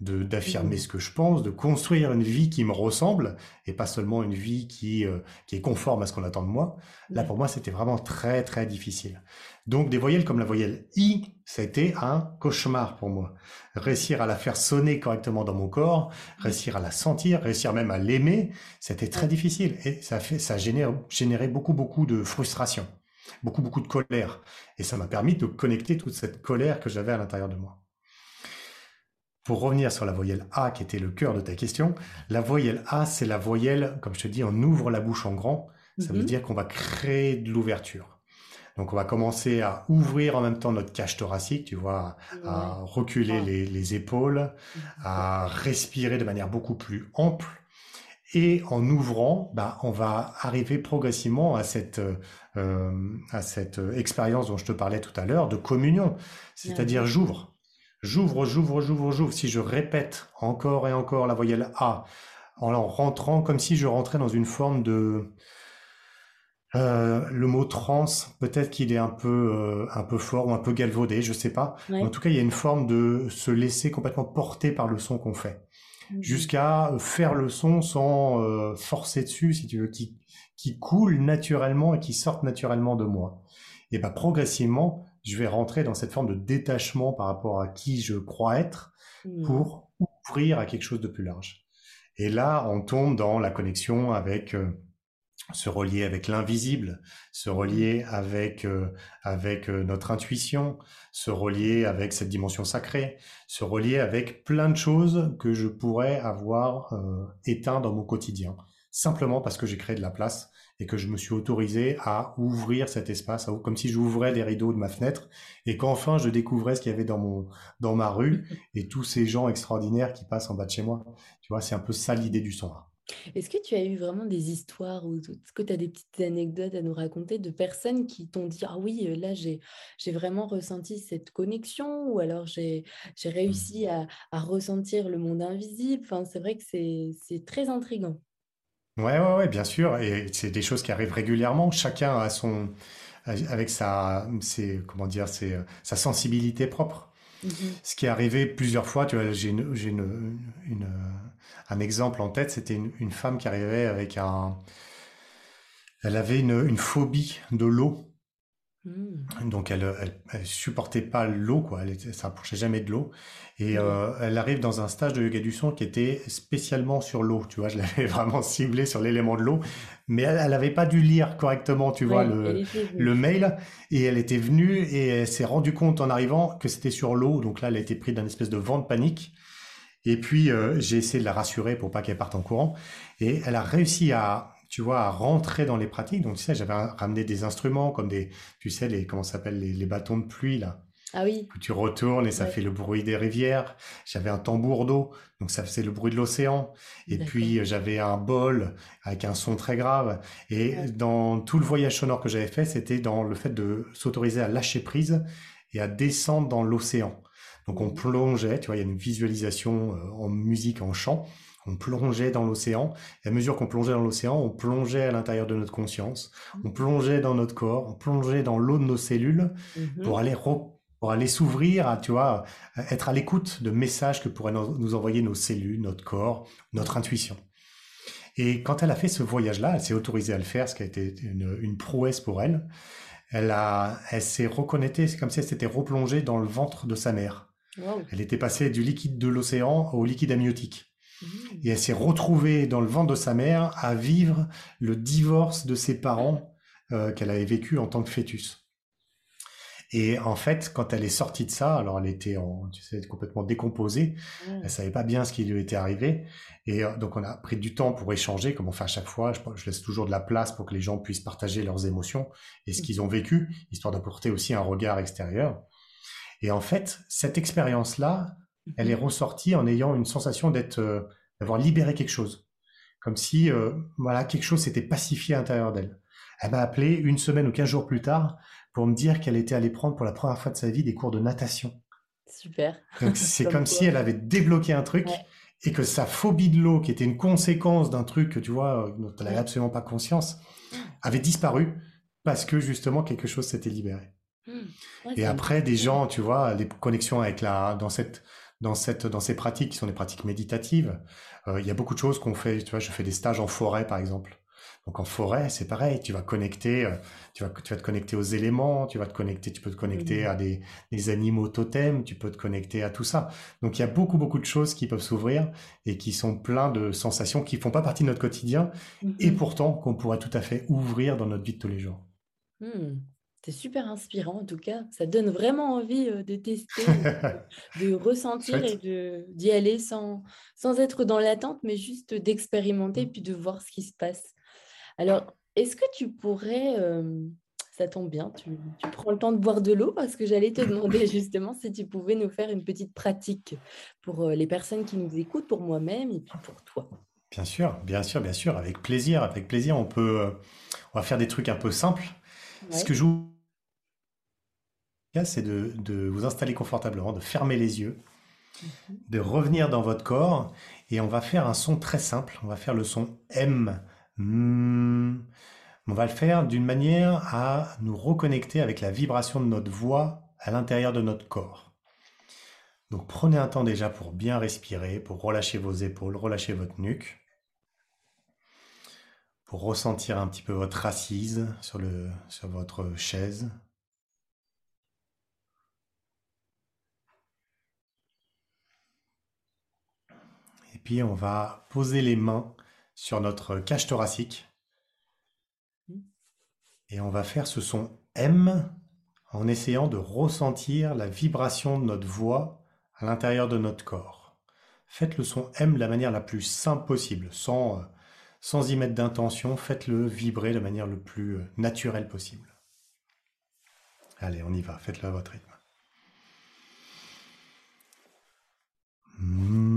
de, d'affirmer mmh. ce que je pense, de construire une vie qui me ressemble et pas seulement une vie qui, euh, qui est conforme à ce qu'on attend de moi. Là, pour moi, c'était vraiment très, très difficile. Donc des voyelles comme la voyelle I, ça a été un cauchemar pour moi. Réussir à la faire sonner correctement dans mon corps, réussir à la sentir, réussir même à l'aimer, c'était très difficile et ça fait ça génère généré beaucoup beaucoup de frustration, beaucoup beaucoup de colère et ça m'a permis de connecter toute cette colère que j'avais à l'intérieur de moi. Pour revenir sur la voyelle A qui était le cœur de ta question, la voyelle A c'est la voyelle comme je te dis on ouvre la bouche en grand, ça veut mm-hmm. dire qu'on va créer de l'ouverture. Donc on va commencer à ouvrir en même temps notre cage thoracique, tu vois, à reculer ah. les, épaules, à respirer de manière beaucoup plus ample. Et en ouvrant, bah, on va arriver progressivement à cette, euh, à cette expérience dont je te parlais tout à l'heure de communion. C'est-à-dire j'ouvre, j'ouvre, j'ouvre, j'ouvre, j'ouvre. Si je répète encore et encore la voyelle A, en rentrant comme si je rentrais dans une forme de, euh, le mot trans, peut-être qu'il est un peu euh, un peu fort ou un peu galvaudé, je sais pas. En tout cas, il y a une forme de se laisser complètement porter par le son qu'on fait. Jusqu'à faire le son sans euh, forcer dessus, si tu veux, qui qui coule naturellement et qui sorte naturellement de moi. Et ben progressivement, je vais rentrer dans cette forme de détachement par rapport à qui je crois être mmh. pour ouvrir à quelque chose de plus large. Et là, on tombe dans la connexion avec se relier avec l'invisible, se relier avec euh, avec euh, notre intuition, se relier avec cette dimension sacrée, se relier avec plein de choses que je pourrais avoir euh, éteint dans mon quotidien, simplement parce que j'ai créé de la place et que je me suis autorisé à ouvrir cet espace, comme si j'ouvrais les rideaux de ma fenêtre et qu'enfin je découvrais ce qu'il y avait dans mon dans ma rue *laughs* et tous ces gens extraordinaires qui passent en bas de chez moi. Tu vois, c'est un peu ça l'idée du son. Est-ce que tu as eu vraiment des histoires ou est-ce que tu as des petites anecdotes à nous raconter de personnes qui t'ont dit Ah oui, là j'ai vraiment ressenti cette connexion ou alors j'ai réussi à, ressentir le monde invisible enfin, C'est vrai que c'est très intriguant. Ouais, ouais, ouais, bien sûr. Et c'est des choses qui arrivent régulièrement. Chacun a son. avec sa, comment dire, sa sensibilité propre. Mmh Ce qui est arrivé plusieurs fois, tu vois, j'ai une, une, un exemple en tête, c'était une, femme qui arrivait avec un... Elle avait une, phobie de l'eau. Hmm. Donc elle, elle, supportait pas l'eau, quoi. Elle s'approchait jamais de l'eau. Et hmm. euh, elle arrive dans un stage de yoga du son qui était spécialement sur l'eau. Tu vois, je l'avais *laughs* vraiment ciblé sur l'élément de l'eau, mais elle, n'avait pas dû lire correctement, tu vois, le, le mail. Et elle était venue et elle s'est rendue compte en arrivant que c'était sur l'eau. Donc là, elle a été prise d'un espèce de vent de panique. Et puis, euh, j'ai essayé de la rassurer pour pas qu'elle parte en courant. Et elle a réussi à, tu vois, à rentrer dans les pratiques. Donc, tu sais, j'avais ramené des instruments comme des, tu sais, les, comment s'appelle, les, les, bâtons de pluie, là. Ah oui. Que tu retournes et ça fait le bruit des rivières. J'avais un tambour d'eau, donc ça faisait le bruit de l'océan. Et puis, j'avais un bol avec un son très grave. Et dans tout le voyage sonore que j'avais fait, c'était dans le fait de s'autoriser à lâcher prise et à descendre dans l'océan. Donc on plongeait, tu vois, il y a une visualisation euh, en musique, en chant. On plongeait dans l'océan. Et à mesure qu'on plongeait dans l'océan, on plongeait à l'intérieur de notre conscience. On plongeait dans notre corps. On plongeait dans l'eau de nos cellules mm-hmm. pour aller pour aller s'ouvrir, tu vois, être à l'écoute de messages que pourraient nous envoyer nos cellules, notre corps, notre intuition. Et quand elle a fait ce voyage-là, elle s'est autorisée à le faire, ce qui a été une, une prouesse pour elle. Elle a, elle s'est reconnectée, c'est comme si elle s'était replongée dans le ventre de sa mère. Elle était passée du liquide de l'océan au liquide amniotique. Et elle s'est retrouvée dans le ventre de sa mère à vivre le divorce de ses parents euh, qu'elle avait vécu en tant que fœtus. Et en fait, quand elle est sortie de ça, alors elle était en, tu sais, complètement décomposée, Elle elle savait pas bien ce qui lui était arrivé, et euh, donc on a pris du temps pour échanger, comme on fait à chaque fois. Je, je, laisse toujours de la place pour que les gens puissent partager leurs émotions et ce mmh. qu'ils ont vécu, histoire d'apporter aussi un regard extérieur. Et en fait, cette expérience-là, elle est mmh. ressortie en ayant une sensation d'être, euh, d'avoir libéré quelque chose, comme si, euh, voilà, quelque chose s'était pacifié à l'intérieur d'elle. Elle m'a appelé une semaine ou quinze jours plus tard pour me dire qu'elle était allée prendre pour la première fois de sa vie des cours de natation. Super. c'est *laughs* comme, si elle avait débloqué un truc et que sa phobie de l'eau, qui était une conséquence d'un truc que tu vois dont elle n'avait absolument pas conscience, avait disparu parce que justement quelque chose s'était libéré. Mmh. et après, des gens, tu vois, les connexions avec la, dans cette, dans cette, dans ces pratiques qui sont des pratiques méditatives, euh, il y a beaucoup de choses qu'on fait. Tu vois, je fais des stages en forêt, par exemple. Donc en forêt, c'est pareil, tu vas connecter, euh, tu vas, tu vas te connecter aux éléments, tu vas te connecter, tu peux te connecter à des, des, animaux totems, tu peux te connecter à tout ça. Donc il y a beaucoup beaucoup de choses qui peuvent s'ouvrir et qui sont plein de sensations qui font pas partie de notre quotidien et mmh pourtant qu'on pourrait tout à fait ouvrir dans notre vie de tous les jours. Mmh. C'est super inspirant en tout cas. Ça donne vraiment envie de tester, de, *laughs* ressentir et d'y aller sans, sans être dans l'attente, mais juste d'expérimenter mmh. puis de voir ce qui se passe. Alors, est-ce que tu pourrais, ça tombe bien, tu, prends le temps de boire de l'eau parce que j'allais te *laughs* demander justement si tu pouvais nous faire une petite pratique pour les personnes qui nous écoutent, pour moi-même et puis pour toi. Bien sûr, bien sûr, bien sûr, avec plaisir, avec plaisir. On peut, on va faire des trucs un peu simples. Ce que je vous c'est de, de, vous installer confortablement, de fermer les yeux, mmh de revenir dans votre corps et on va faire un son très simple. On va faire le son M Hmm. On va le faire d'une manière à nous reconnecter avec la vibration de notre voix à l'intérieur de notre corps. Donc prenez un temps déjà pour bien respirer, pour relâcher vos épaules, relâcher votre nuque, pour ressentir un petit peu votre assise sur, le, sur votre chaise. Puis on va poser les mains sur notre cage thoracique. Et on va faire ce son M en essayant de ressentir la vibration de notre voix à l'intérieur de notre corps. Faites le son M de la manière la plus simple possible, sans, euh, y mettre d'intention. Faites-le vibrer de manière le plus euh, naturelle possible. Allez, on y va. Faites-le à votre rythme. pouvez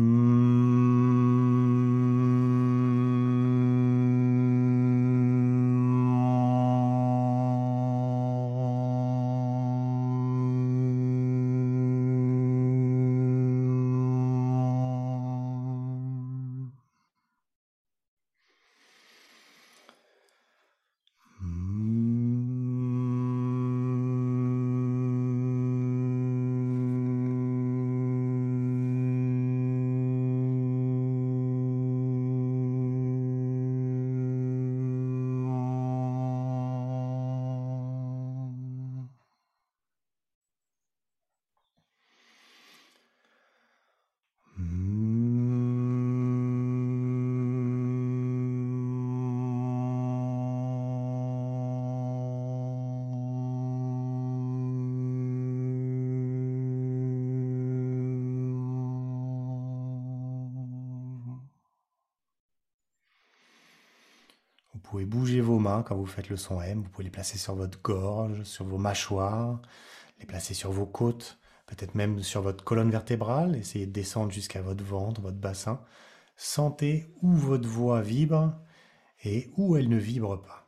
quand vous faites le son M. Vous pouvez les placer sur votre gorge, sur vos mâchoires, les placer sur vos côtes, peut-être même sur votre colonne vertébrale. Essayez de descendre jusqu'à votre ventre, votre bassin. Sentez où votre voix vibre et où elle ne vibre pas.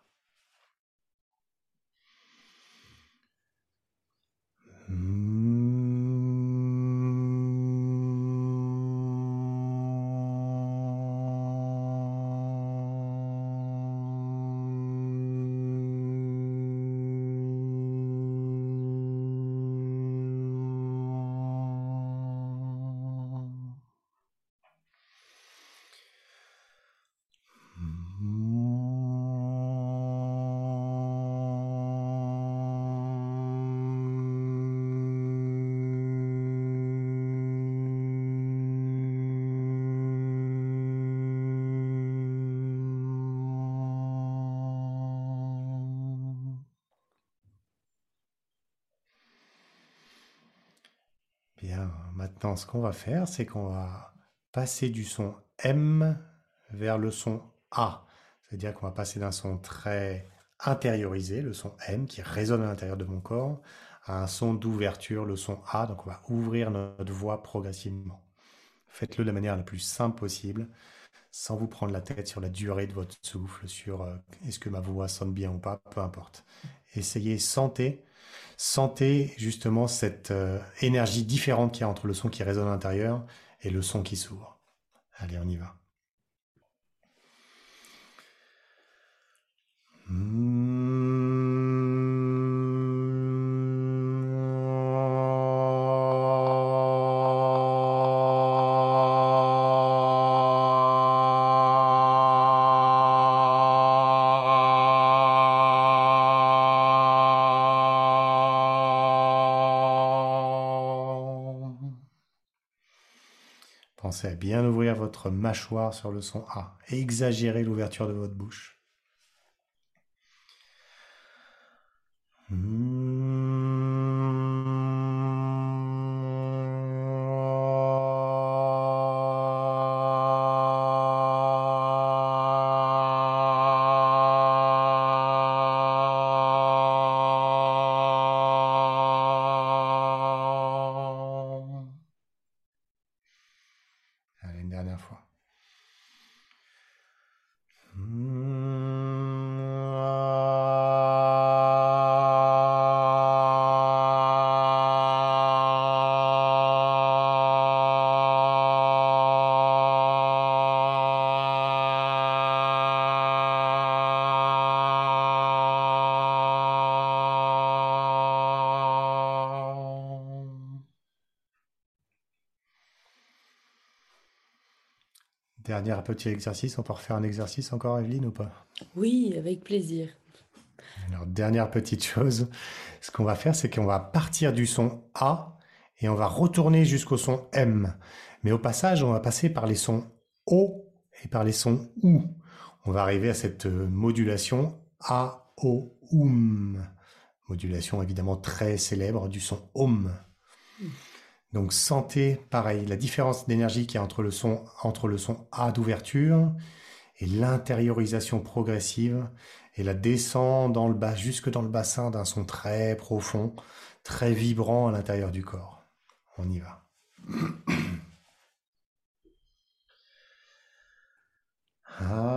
Ce qu'on va faire, c'est qu'on va passer du son M vers le son A. C'est-à-dire qu'on va passer d'un son très intériorisé, le son M, qui résonne à l'intérieur de mon corps, à un son d'ouverture, le son A. Donc on va ouvrir notre voix progressivement. Faites-le de la manière la plus simple possible, sans vous prendre la tête sur la durée de votre souffle, sur euh, est-ce que ma voix sonne bien ou pas, peu importe. Essayez, sentez, sentez justement cette euh, énergie différente qu'il y a entre le son qui résonne à l'intérieur et le son qui s'ouvre. Allez, on y va. Pensez à bien ouvrir votre mâchoire sur le son A et exagérer l'ouverture de votre bouche. Petit exercice, on peut refaire un exercice encore, Evelyne, ou pas? Oui, avec plaisir. Alors, dernière petite chose, ce qu'on va faire, c'est qu'on va partir du son A et on va retourner jusqu'au son M. Mais au passage, on va passer par les sons O et par les sons OU. On va arriver à cette euh, modulation A, O, OUM. Modulation évidemment très célèbre du son OM. Donc sentez pareil la différence d'énergie qu'il y a entre le son, entre le A d'ouverture et l'intériorisation progressive et la descente dans le jusque dans le bassin d'un son très profond, très vibrant à l'intérieur du corps. On y va. *clears throat* ah.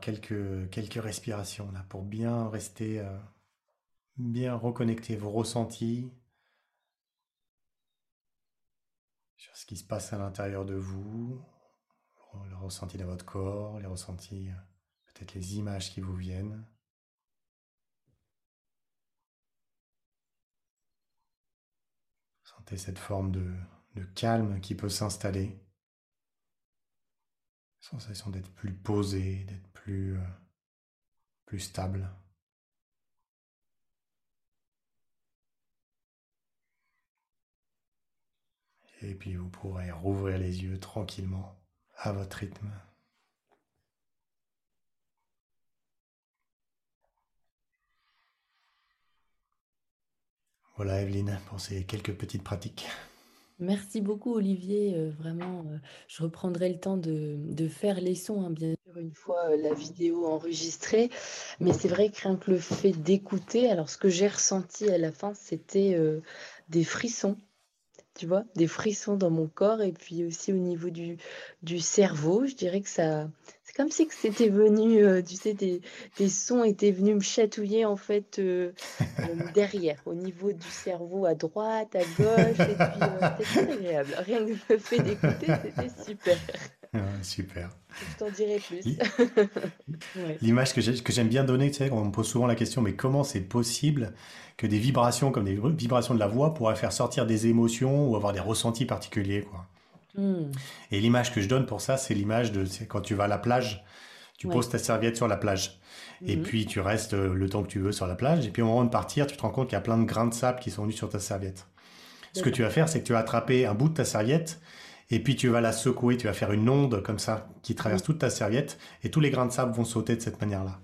Quelques, quelques respirations là pour bien rester, euh, bien reconnecter vos ressentis sur ce qui se passe à l'intérieur de vous, les ressentis dans votre corps, les ressentis, euh, peut-être les images qui vous viennent. Sentez cette forme de, de calme qui peut s'installer sensation d'être plus posé, d'être plus, euh, plus stable. Et puis vous pourrez rouvrir les yeux tranquillement à votre rythme. Voilà Evelyne pour ces quelques petites pratiques. Merci beaucoup, Olivier. Euh, vraiment, euh, je reprendrai le temps de, faire les sons, hein, bien sûr, une fois euh, la vidéo enregistrée. Mais c'est vrai que que le fait d'écouter, alors ce que j'ai ressenti à la fin, c'était des frissons tu vois, des frissons dans mon corps et puis aussi au niveau du, du cerveau. Je dirais que ça, c'est comme si c'était venu, euh, tu sais, des, des, sons étaient venus me chatouiller en fait euh, euh, derrière, au niveau du cerveau à droite, à gauche. Et puis c'était très *laughs* agréable. Rien que le fait d'écouter, c'était super. *laughs* super. Je t'en dirai plus. *laughs* L'image que j'aime bien donner, tu sais, on me pose souvent la question, mais comment c'est possible que des vibrations comme des vibrations de la voix pourraient faire sortir des émotions ou avoir des ressentis particuliers, quoi. Hmm. Et l'image que je donne pour ça, c'est l'image de quand tu vas à la plage, tu poses ta serviette sur la plage. Et mhm. puis tu restes euh, le temps que tu veux sur la plage. Et puis au moment de partir, tu te rends compte qu'il y a plein de grains de sable qui sont venus sur ta serviette. Ce que tu vas faire, c'est que tu vas attraper un bout de ta serviette et puis tu vas la secouer, tu vas faire une onde comme ça qui traverse toute ta serviette et tous les grains de sable vont sauter de cette manière-là.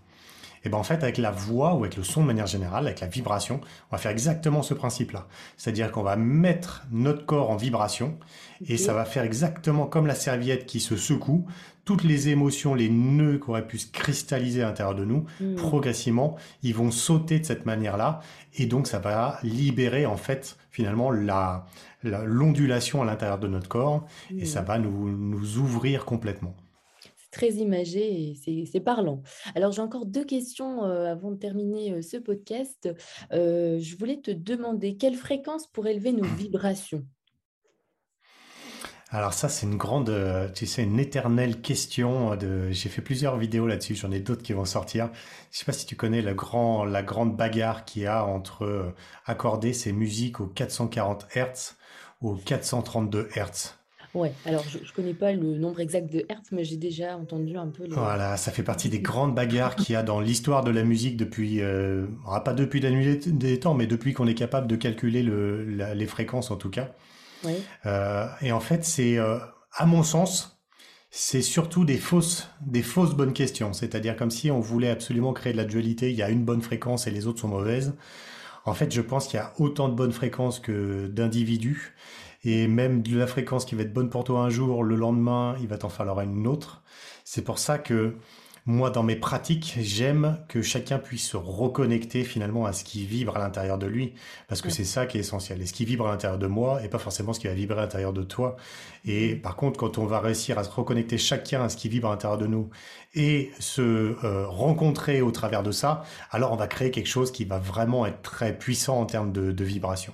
Et ben en fait, avec la voix ou avec le son de manière générale, avec la vibration, on va faire exactement ce principe-là. C'est-à-dire qu'on va mettre notre corps en vibration et ça va faire exactement comme la serviette qui se secoue. Toutes les émotions, les nœuds qui auraient pu se cristalliser à l'intérieur de nous, hmm. progressivement, ils vont sauter de cette manière-là et donc ça va libérer en fait finalement la l'ondulation à l'intérieur de notre corps et hmm. ça va nous, nous ouvrir complètement très imagé et c'est parlant. Alors j'ai encore deux questions euh, avant de terminer euh, ce podcast. Euh, je voulais te demander quelle fréquence pour élever nos *clears throat* vibrations? Alors ça, c'est une grande, tu sais, une éternelle question. De... J'ai fait plusieurs vidéos là-dessus, j'en ai d'autres qui vont sortir. Je sais pas si tu connais le grand, la grande bagarre qu'il y a entre accorder ces musiques aux 440 Hz aux 432 Hz. Ouais, alors je ne connais pas le nombre exact de Hertz, mais j'ai déjà entendu un peu. Voilà, ça fait partie des grandes bagarres qu'il y a dans l'histoire de la musique depuis, euh, pas depuis la nuit des temps, mais depuis qu'on est capable de calculer le, les fréquences en tout cas. Oui. Euh, et en fait, c'est, euh, à mon sens, c'est surtout des fausses, des fausses bonnes questions. C'est-à-dire comme si on voulait absolument créer de la dualité, il y a une bonne fréquence et les autres sont mauvaises. En fait, je pense qu'il y a autant de bonnes fréquences que d'individus et même de la fréquence qui va être bonne pour toi un jour, le lendemain, il va t'en falloir une autre. C'est pour ça que moi, dans mes pratiques, j'aime que chacun puisse se reconnecter finalement à ce qui vibre à l'intérieur de lui, parce que c'est ça qui est essentiel. Et ce qui vibre à l'intérieur de moi, et pas forcément ce qui va vibrer à l'intérieur de toi. Et par contre, quand on va réussir à se reconnecter chacun à ce qui vibre à l'intérieur de nous et se euh, rencontrer au travers de ça, alors on va créer quelque chose qui va vraiment être très puissant en termes de, de vibration.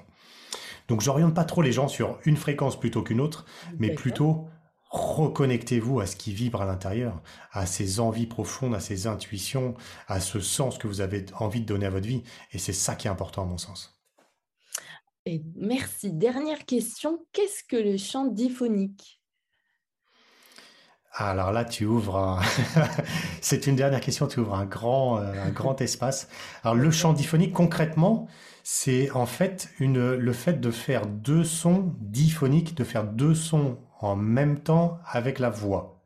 Donc j'oriente pas trop les gens sur une fréquence plutôt qu'une autre, mais plutôt reconnectez-vous à ce qui vibre à l'intérieur, à ces envies profondes, à ces intuitions, à ce sens que vous avez envie de donner à votre vie. Et c'est ça qui est important à mon sens. Et merci. Dernière question, qu'est-ce que le chant diphonique? Alors là, tu ouvres un... *laughs* c'est une dernière question, tu ouvres un grand, euh, un grand espace. Alors le chant diphonique, concrètement, c'est en fait une, le fait de faire deux sons diphoniques, de faire deux sons en même temps avec la voix.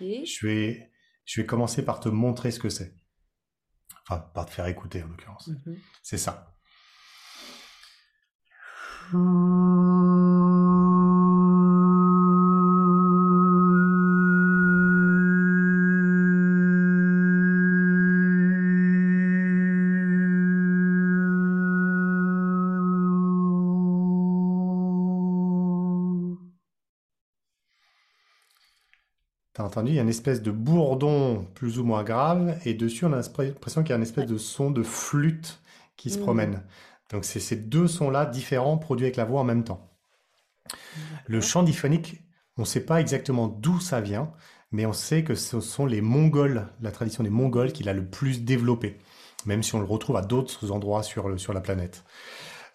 Je, vais, je vais commencer par te montrer ce que c'est. Enfin, par te faire écouter en l'occurrence. Mhm. C'est ça. Entendu, il y a une espèce de bourdon plus ou moins grave, et dessus, on a l'impression qu'il y a une espèce de son de flûte qui se mmh. promène. Donc, c'est ces deux sons-là différents produits avec la voix en même temps. Le chant diphonique, on ne sait pas exactement d'où ça vient, mais on sait que ce sont les Mongols, la tradition des Mongols, qui l'a le plus développé, même si on le retrouve à d'autres endroits sur, sur la planète.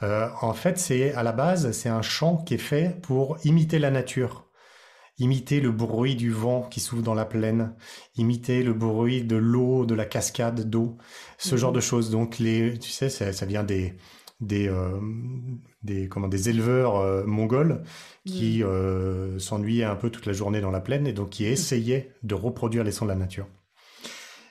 Euh, en fait, c'est à la base, c'est un chant qui est fait pour imiter la nature imiter le bruit du vent qui souffle dans la plaine, imiter le bruit de l'eau, de la cascade d'eau, ce genre mhm. de choses. Donc les, tu sais, ça, vient des des euh, des comment des éleveurs euh, mongols qui mhm. euh, s'ennuyaient un peu toute la journée dans la plaine et donc qui essayaient de reproduire les sons de la nature.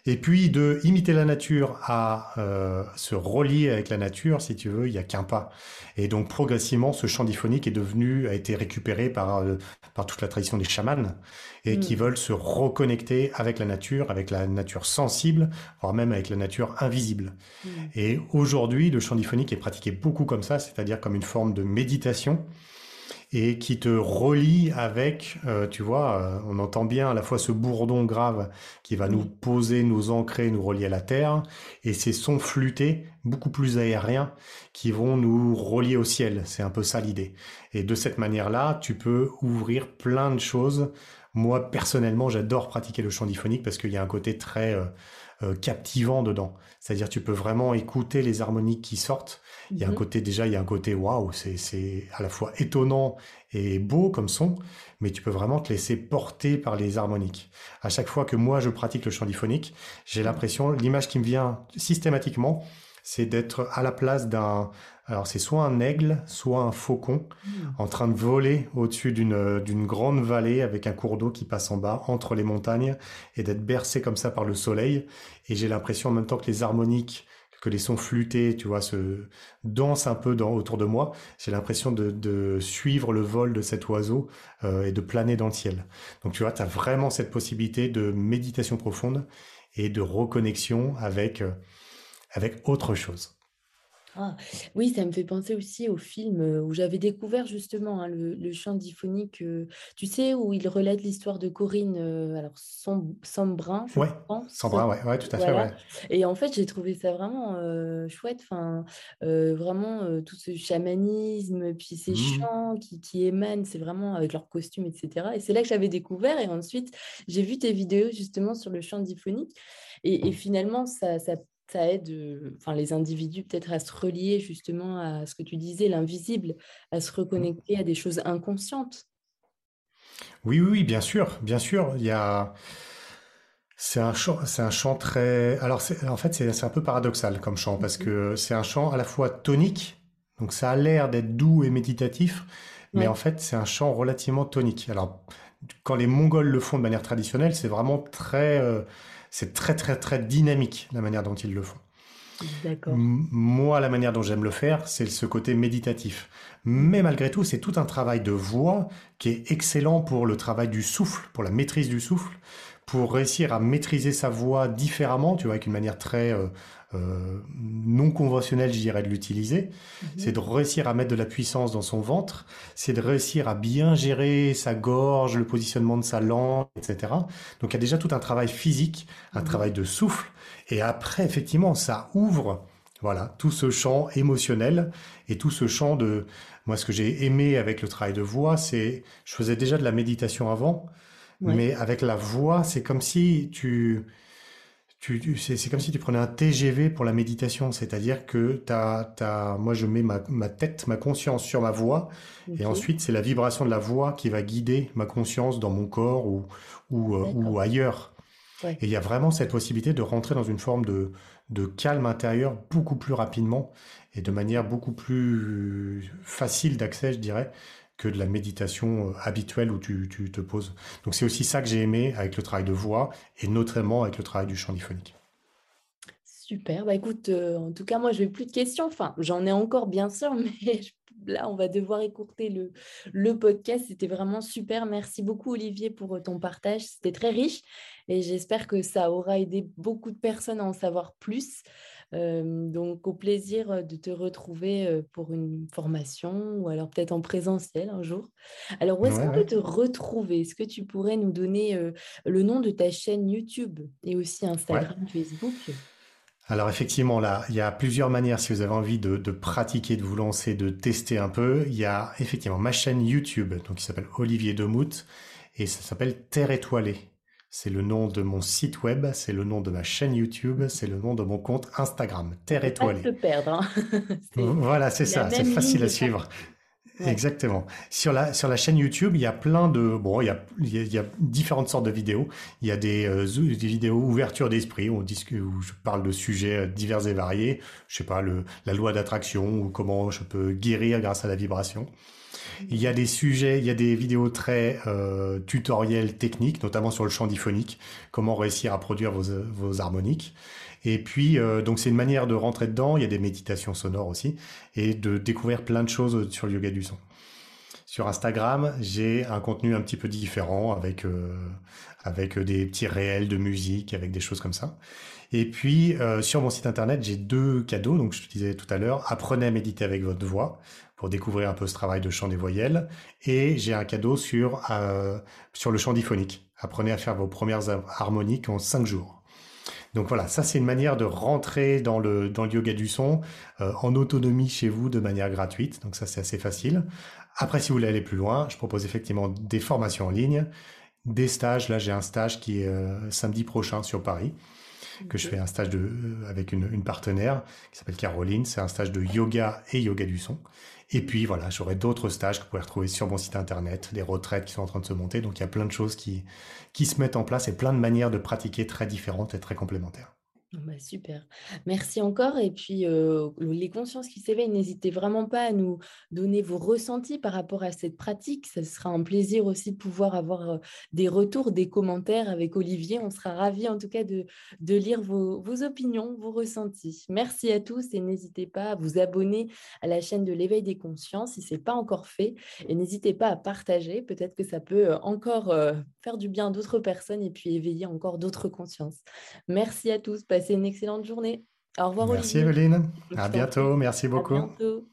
Et puis de imiter la nature à euh, se relier avec la nature, si tu veux, il y a qu'un pas. Et donc progressivement, ce chant diphonique est devenu, a été récupéré par euh, par toute la tradition des chamans et qui mm. veulent se reconnecter avec la nature, avec la nature sensible, voire même avec la nature invisible. Mm. Et aujourd'hui, le chant diphonique est pratiqué beaucoup comme ça, c'est-à-dire comme une forme de méditation et qui te relie avec, euh, tu vois, euh, on entend bien à la fois ce bourdon grave qui va nous poser, nous ancrer, nous relier à la terre, et ces sons flûtés, beaucoup plus aériens, qui vont nous relier au ciel. C'est un peu ça l'idée. Et de cette manière-là, tu peux ouvrir plein de choses. Moi, personnellement, j'adore pratiquer le chant diphonique parce qu'il y a un côté très euh, captivant dedans. C'est-à-dire, tu peux vraiment écouter les harmoniques qui sortent il y a un mhm. côté déjà, il y a un côté waouh, c'est à la fois étonnant et beau comme son, mais tu peux vraiment te laisser porter par les harmoniques. À chaque fois que moi je pratique le chant diphonique, j'ai l'impression, l'image qui me vient systématiquement, c'est d'être à la place d'un, alors c'est soit un aigle, soit un faucon, mhm. en train de voler au-dessus d'une d'une grande vallée avec un cours d'eau qui passe en bas entre les montagnes et d'être bercé comme ça par le soleil. Et j'ai l'impression en même temps que les harmoniques que les sons flûtés, tu vois, se dansent un peu dans, autour de moi. J'ai l'impression de, suivre le vol de cet oiseau euh, et de planer dans le ciel. Donc tu vois, tu as vraiment cette possibilité de méditation profonde et de reconnexion avec, euh, avec autre chose. Ah, oui, ça me fait penser aussi au film où j'avais découvert justement hein, le, chant diphonique, tu sais, où il relate l'histoire de Corinne, alors Sambrin, je ouais, pense. Sambrin, ouais, ouais, tout à fait. Ouais. Et en fait, j'ai trouvé ça vraiment chouette, enfin, vraiment tout ce chamanisme, puis ces mmh. chants qui, qui émanent, c'est vraiment avec leurs costumes, etc. Et c'est là que j'avais découvert. Et ensuite, j'ai vu tes vidéos justement sur le chant diphonique. Et, et finalement, ça, ça ça aide enfin, les individus peut-être à se relier justement à ce que tu disais, l'invisible, à se mmh. reconnecter à des choses inconscientes. Oui, oui, bien sûr, bien sûr. Il y a... C'est un chant, c'est un chant très. Alors, en fait, c'est un peu paradoxal comme chant parce mmh que c'est un chant à la fois tonique, donc ça a l'air d'être doux et méditatif, mais en fait, c'est un chant relativement tonique. Alors, quand les Mongols le font de manière traditionnelle, c'est vraiment très, euh, c'est très très très dynamique la manière dont ils le font. Moi, la manière dont j'aime le faire, c'est ce côté méditatif. Mais malgré tout, c'est tout un travail de voix qui est excellent pour le travail du souffle, pour la maîtrise du souffle, pour réussir à maîtriser sa voix différemment, tu vois, avec une manière très euh, euh, non conventionnelle, je dirais, de l'utiliser. Mhm. C'est de réussir à mettre de la puissance dans son ventre, c'est de réussir à bien gérer sa gorge, le positionnement de sa langue, etc. Donc il y a déjà tout un travail physique, un mhm. travail de souffle, et après, effectivement, ça ouvre voilà, tout ce champ émotionnel et tout ce champ de... Moi, ce que j'ai aimé avec le travail de voix, c'est... Je faisais déjà de la méditation avant, mais avec la voix, c'est comme si tu c'est comme si tu prenais un TGV pour la méditation, c'est-à-dire que t'as, moi je mets ma, tête, ma conscience sur ma voix, et ensuite c'est la vibration de la voix qui va guider ma conscience dans mon corps ou, ou, euh, ailleurs. Et il y a vraiment cette possibilité de rentrer dans une forme de, de calme intérieur beaucoup plus rapidement et de manière beaucoup plus facile d'accès, je dirais, que de la méditation euh, habituelle où tu, te poses. Donc c'est aussi ça que j'ai aimé avec le travail de voix et notamment avec le travail du chant diphonique. Super, bah écoute, euh, en tout cas, moi, je n'ai plus de questions. Enfin, j'en ai encore, bien sûr, *laughs* mais là, on va devoir écourter le, le podcast. C'était vraiment super. Merci beaucoup, Olivier, pour euh, ton partage. C'était très riche et j'espère que ça aura aidé beaucoup de personnes à en savoir plus donc, au plaisir de te retrouver pour une formation ou alors peut-être en présentiel un jour. Alors, où est-ce qu'on peut te retrouver? Est-ce que tu pourrais nous donner le nom de ta chaîne YouTube et aussi Instagram, Facebook? Alors effectivement, là, il y a plusieurs manières si vous avez envie de, de, pratiquer, de vous lancer, de tester un peu. Il y a effectivement ma chaîne YouTube, donc qui s'appelle Olivier Demout, et ça s'appelle Terre étoilée. C'est le nom de mon site web, c'est le nom de ma chaîne YouTube, c'est le nom de mon compte Instagram, Terre étoilée. Pas te perdre. Hein. *laughs* voilà, c'est ça, c'est facile à suivre. Exactement. Sur la, sur la chaîne YouTube, il y a plein de... Bon, il y a, il y a, différentes sortes de vidéos. Il y a des, euh, des vidéos ouverture d'esprit où, où je parle de sujets euh, divers et variés. Je sais pas, le, la loi d'attraction ou comment je peux guérir grâce à la vibration. Il y a des sujets, il y a des vidéos très euh, tutoriels techniques, notamment sur le chant diphonique, comment réussir à produire vos, vos harmoniques. Et puis, euh, donc c'est une manière de rentrer dedans. Il y a des méditations sonores aussi et de découvrir plein de choses sur le yoga du son. Sur Instagram, j'ai un contenu un petit peu différent avec euh, avec des petits réels de musique, avec des choses comme ça. Et puis euh, sur mon site internet, j'ai deux cadeaux. Donc je te disais tout à l'heure, apprenez à méditer avec votre voix pour découvrir un peu ce travail de chant des voyelles. Et j'ai un cadeau sur euh, sur le chant diphonique. Apprenez à faire vos premières harmoniques en cinq jours. Donc voilà, ça c'est une manière de rentrer dans le, dans le yoga du son euh, en autonomie chez vous de manière gratuite. Donc ça c'est assez facile. Après, si vous voulez aller plus loin, je propose effectivement des formations en ligne, des stages. Là, j'ai un stage qui est euh, samedi prochain sur Paris, que je fais un stage de, euh, avec une, une partenaire qui s'appelle Caroline. C'est un stage de yoga et yoga du son. Et puis voilà, j'aurai d'autres stages que vous pouvez retrouver sur mon site internet, des retraites qui sont en train de se monter. Donc il y a plein de choses qui, qui se mettent en place et plein de manières de pratiquer très différentes et très complémentaires. Bah, super. Merci encore. Et puis, les consciences qui s'éveillent, n'hésitez vraiment pas à nous donner vos ressentis par rapport à cette pratique. Ce sera un plaisir aussi de pouvoir avoir des retours, des commentaires avec Olivier. On sera ravis en tout cas de, lire vos, opinions, vos ressentis. Merci à tous et n'hésitez pas à vous abonner à la chaîne de l'éveil des consciences si ce n'est pas encore fait. Et n'hésitez pas à partager. Peut-être que ça peut encore faire du bien à d'autres personnes et puis éveiller encore d'autres consciences. Merci à tous. Une excellente journée. Au revoir Merci Olivier. Evelyne. À bientôt. Merci beaucoup. À bientôt.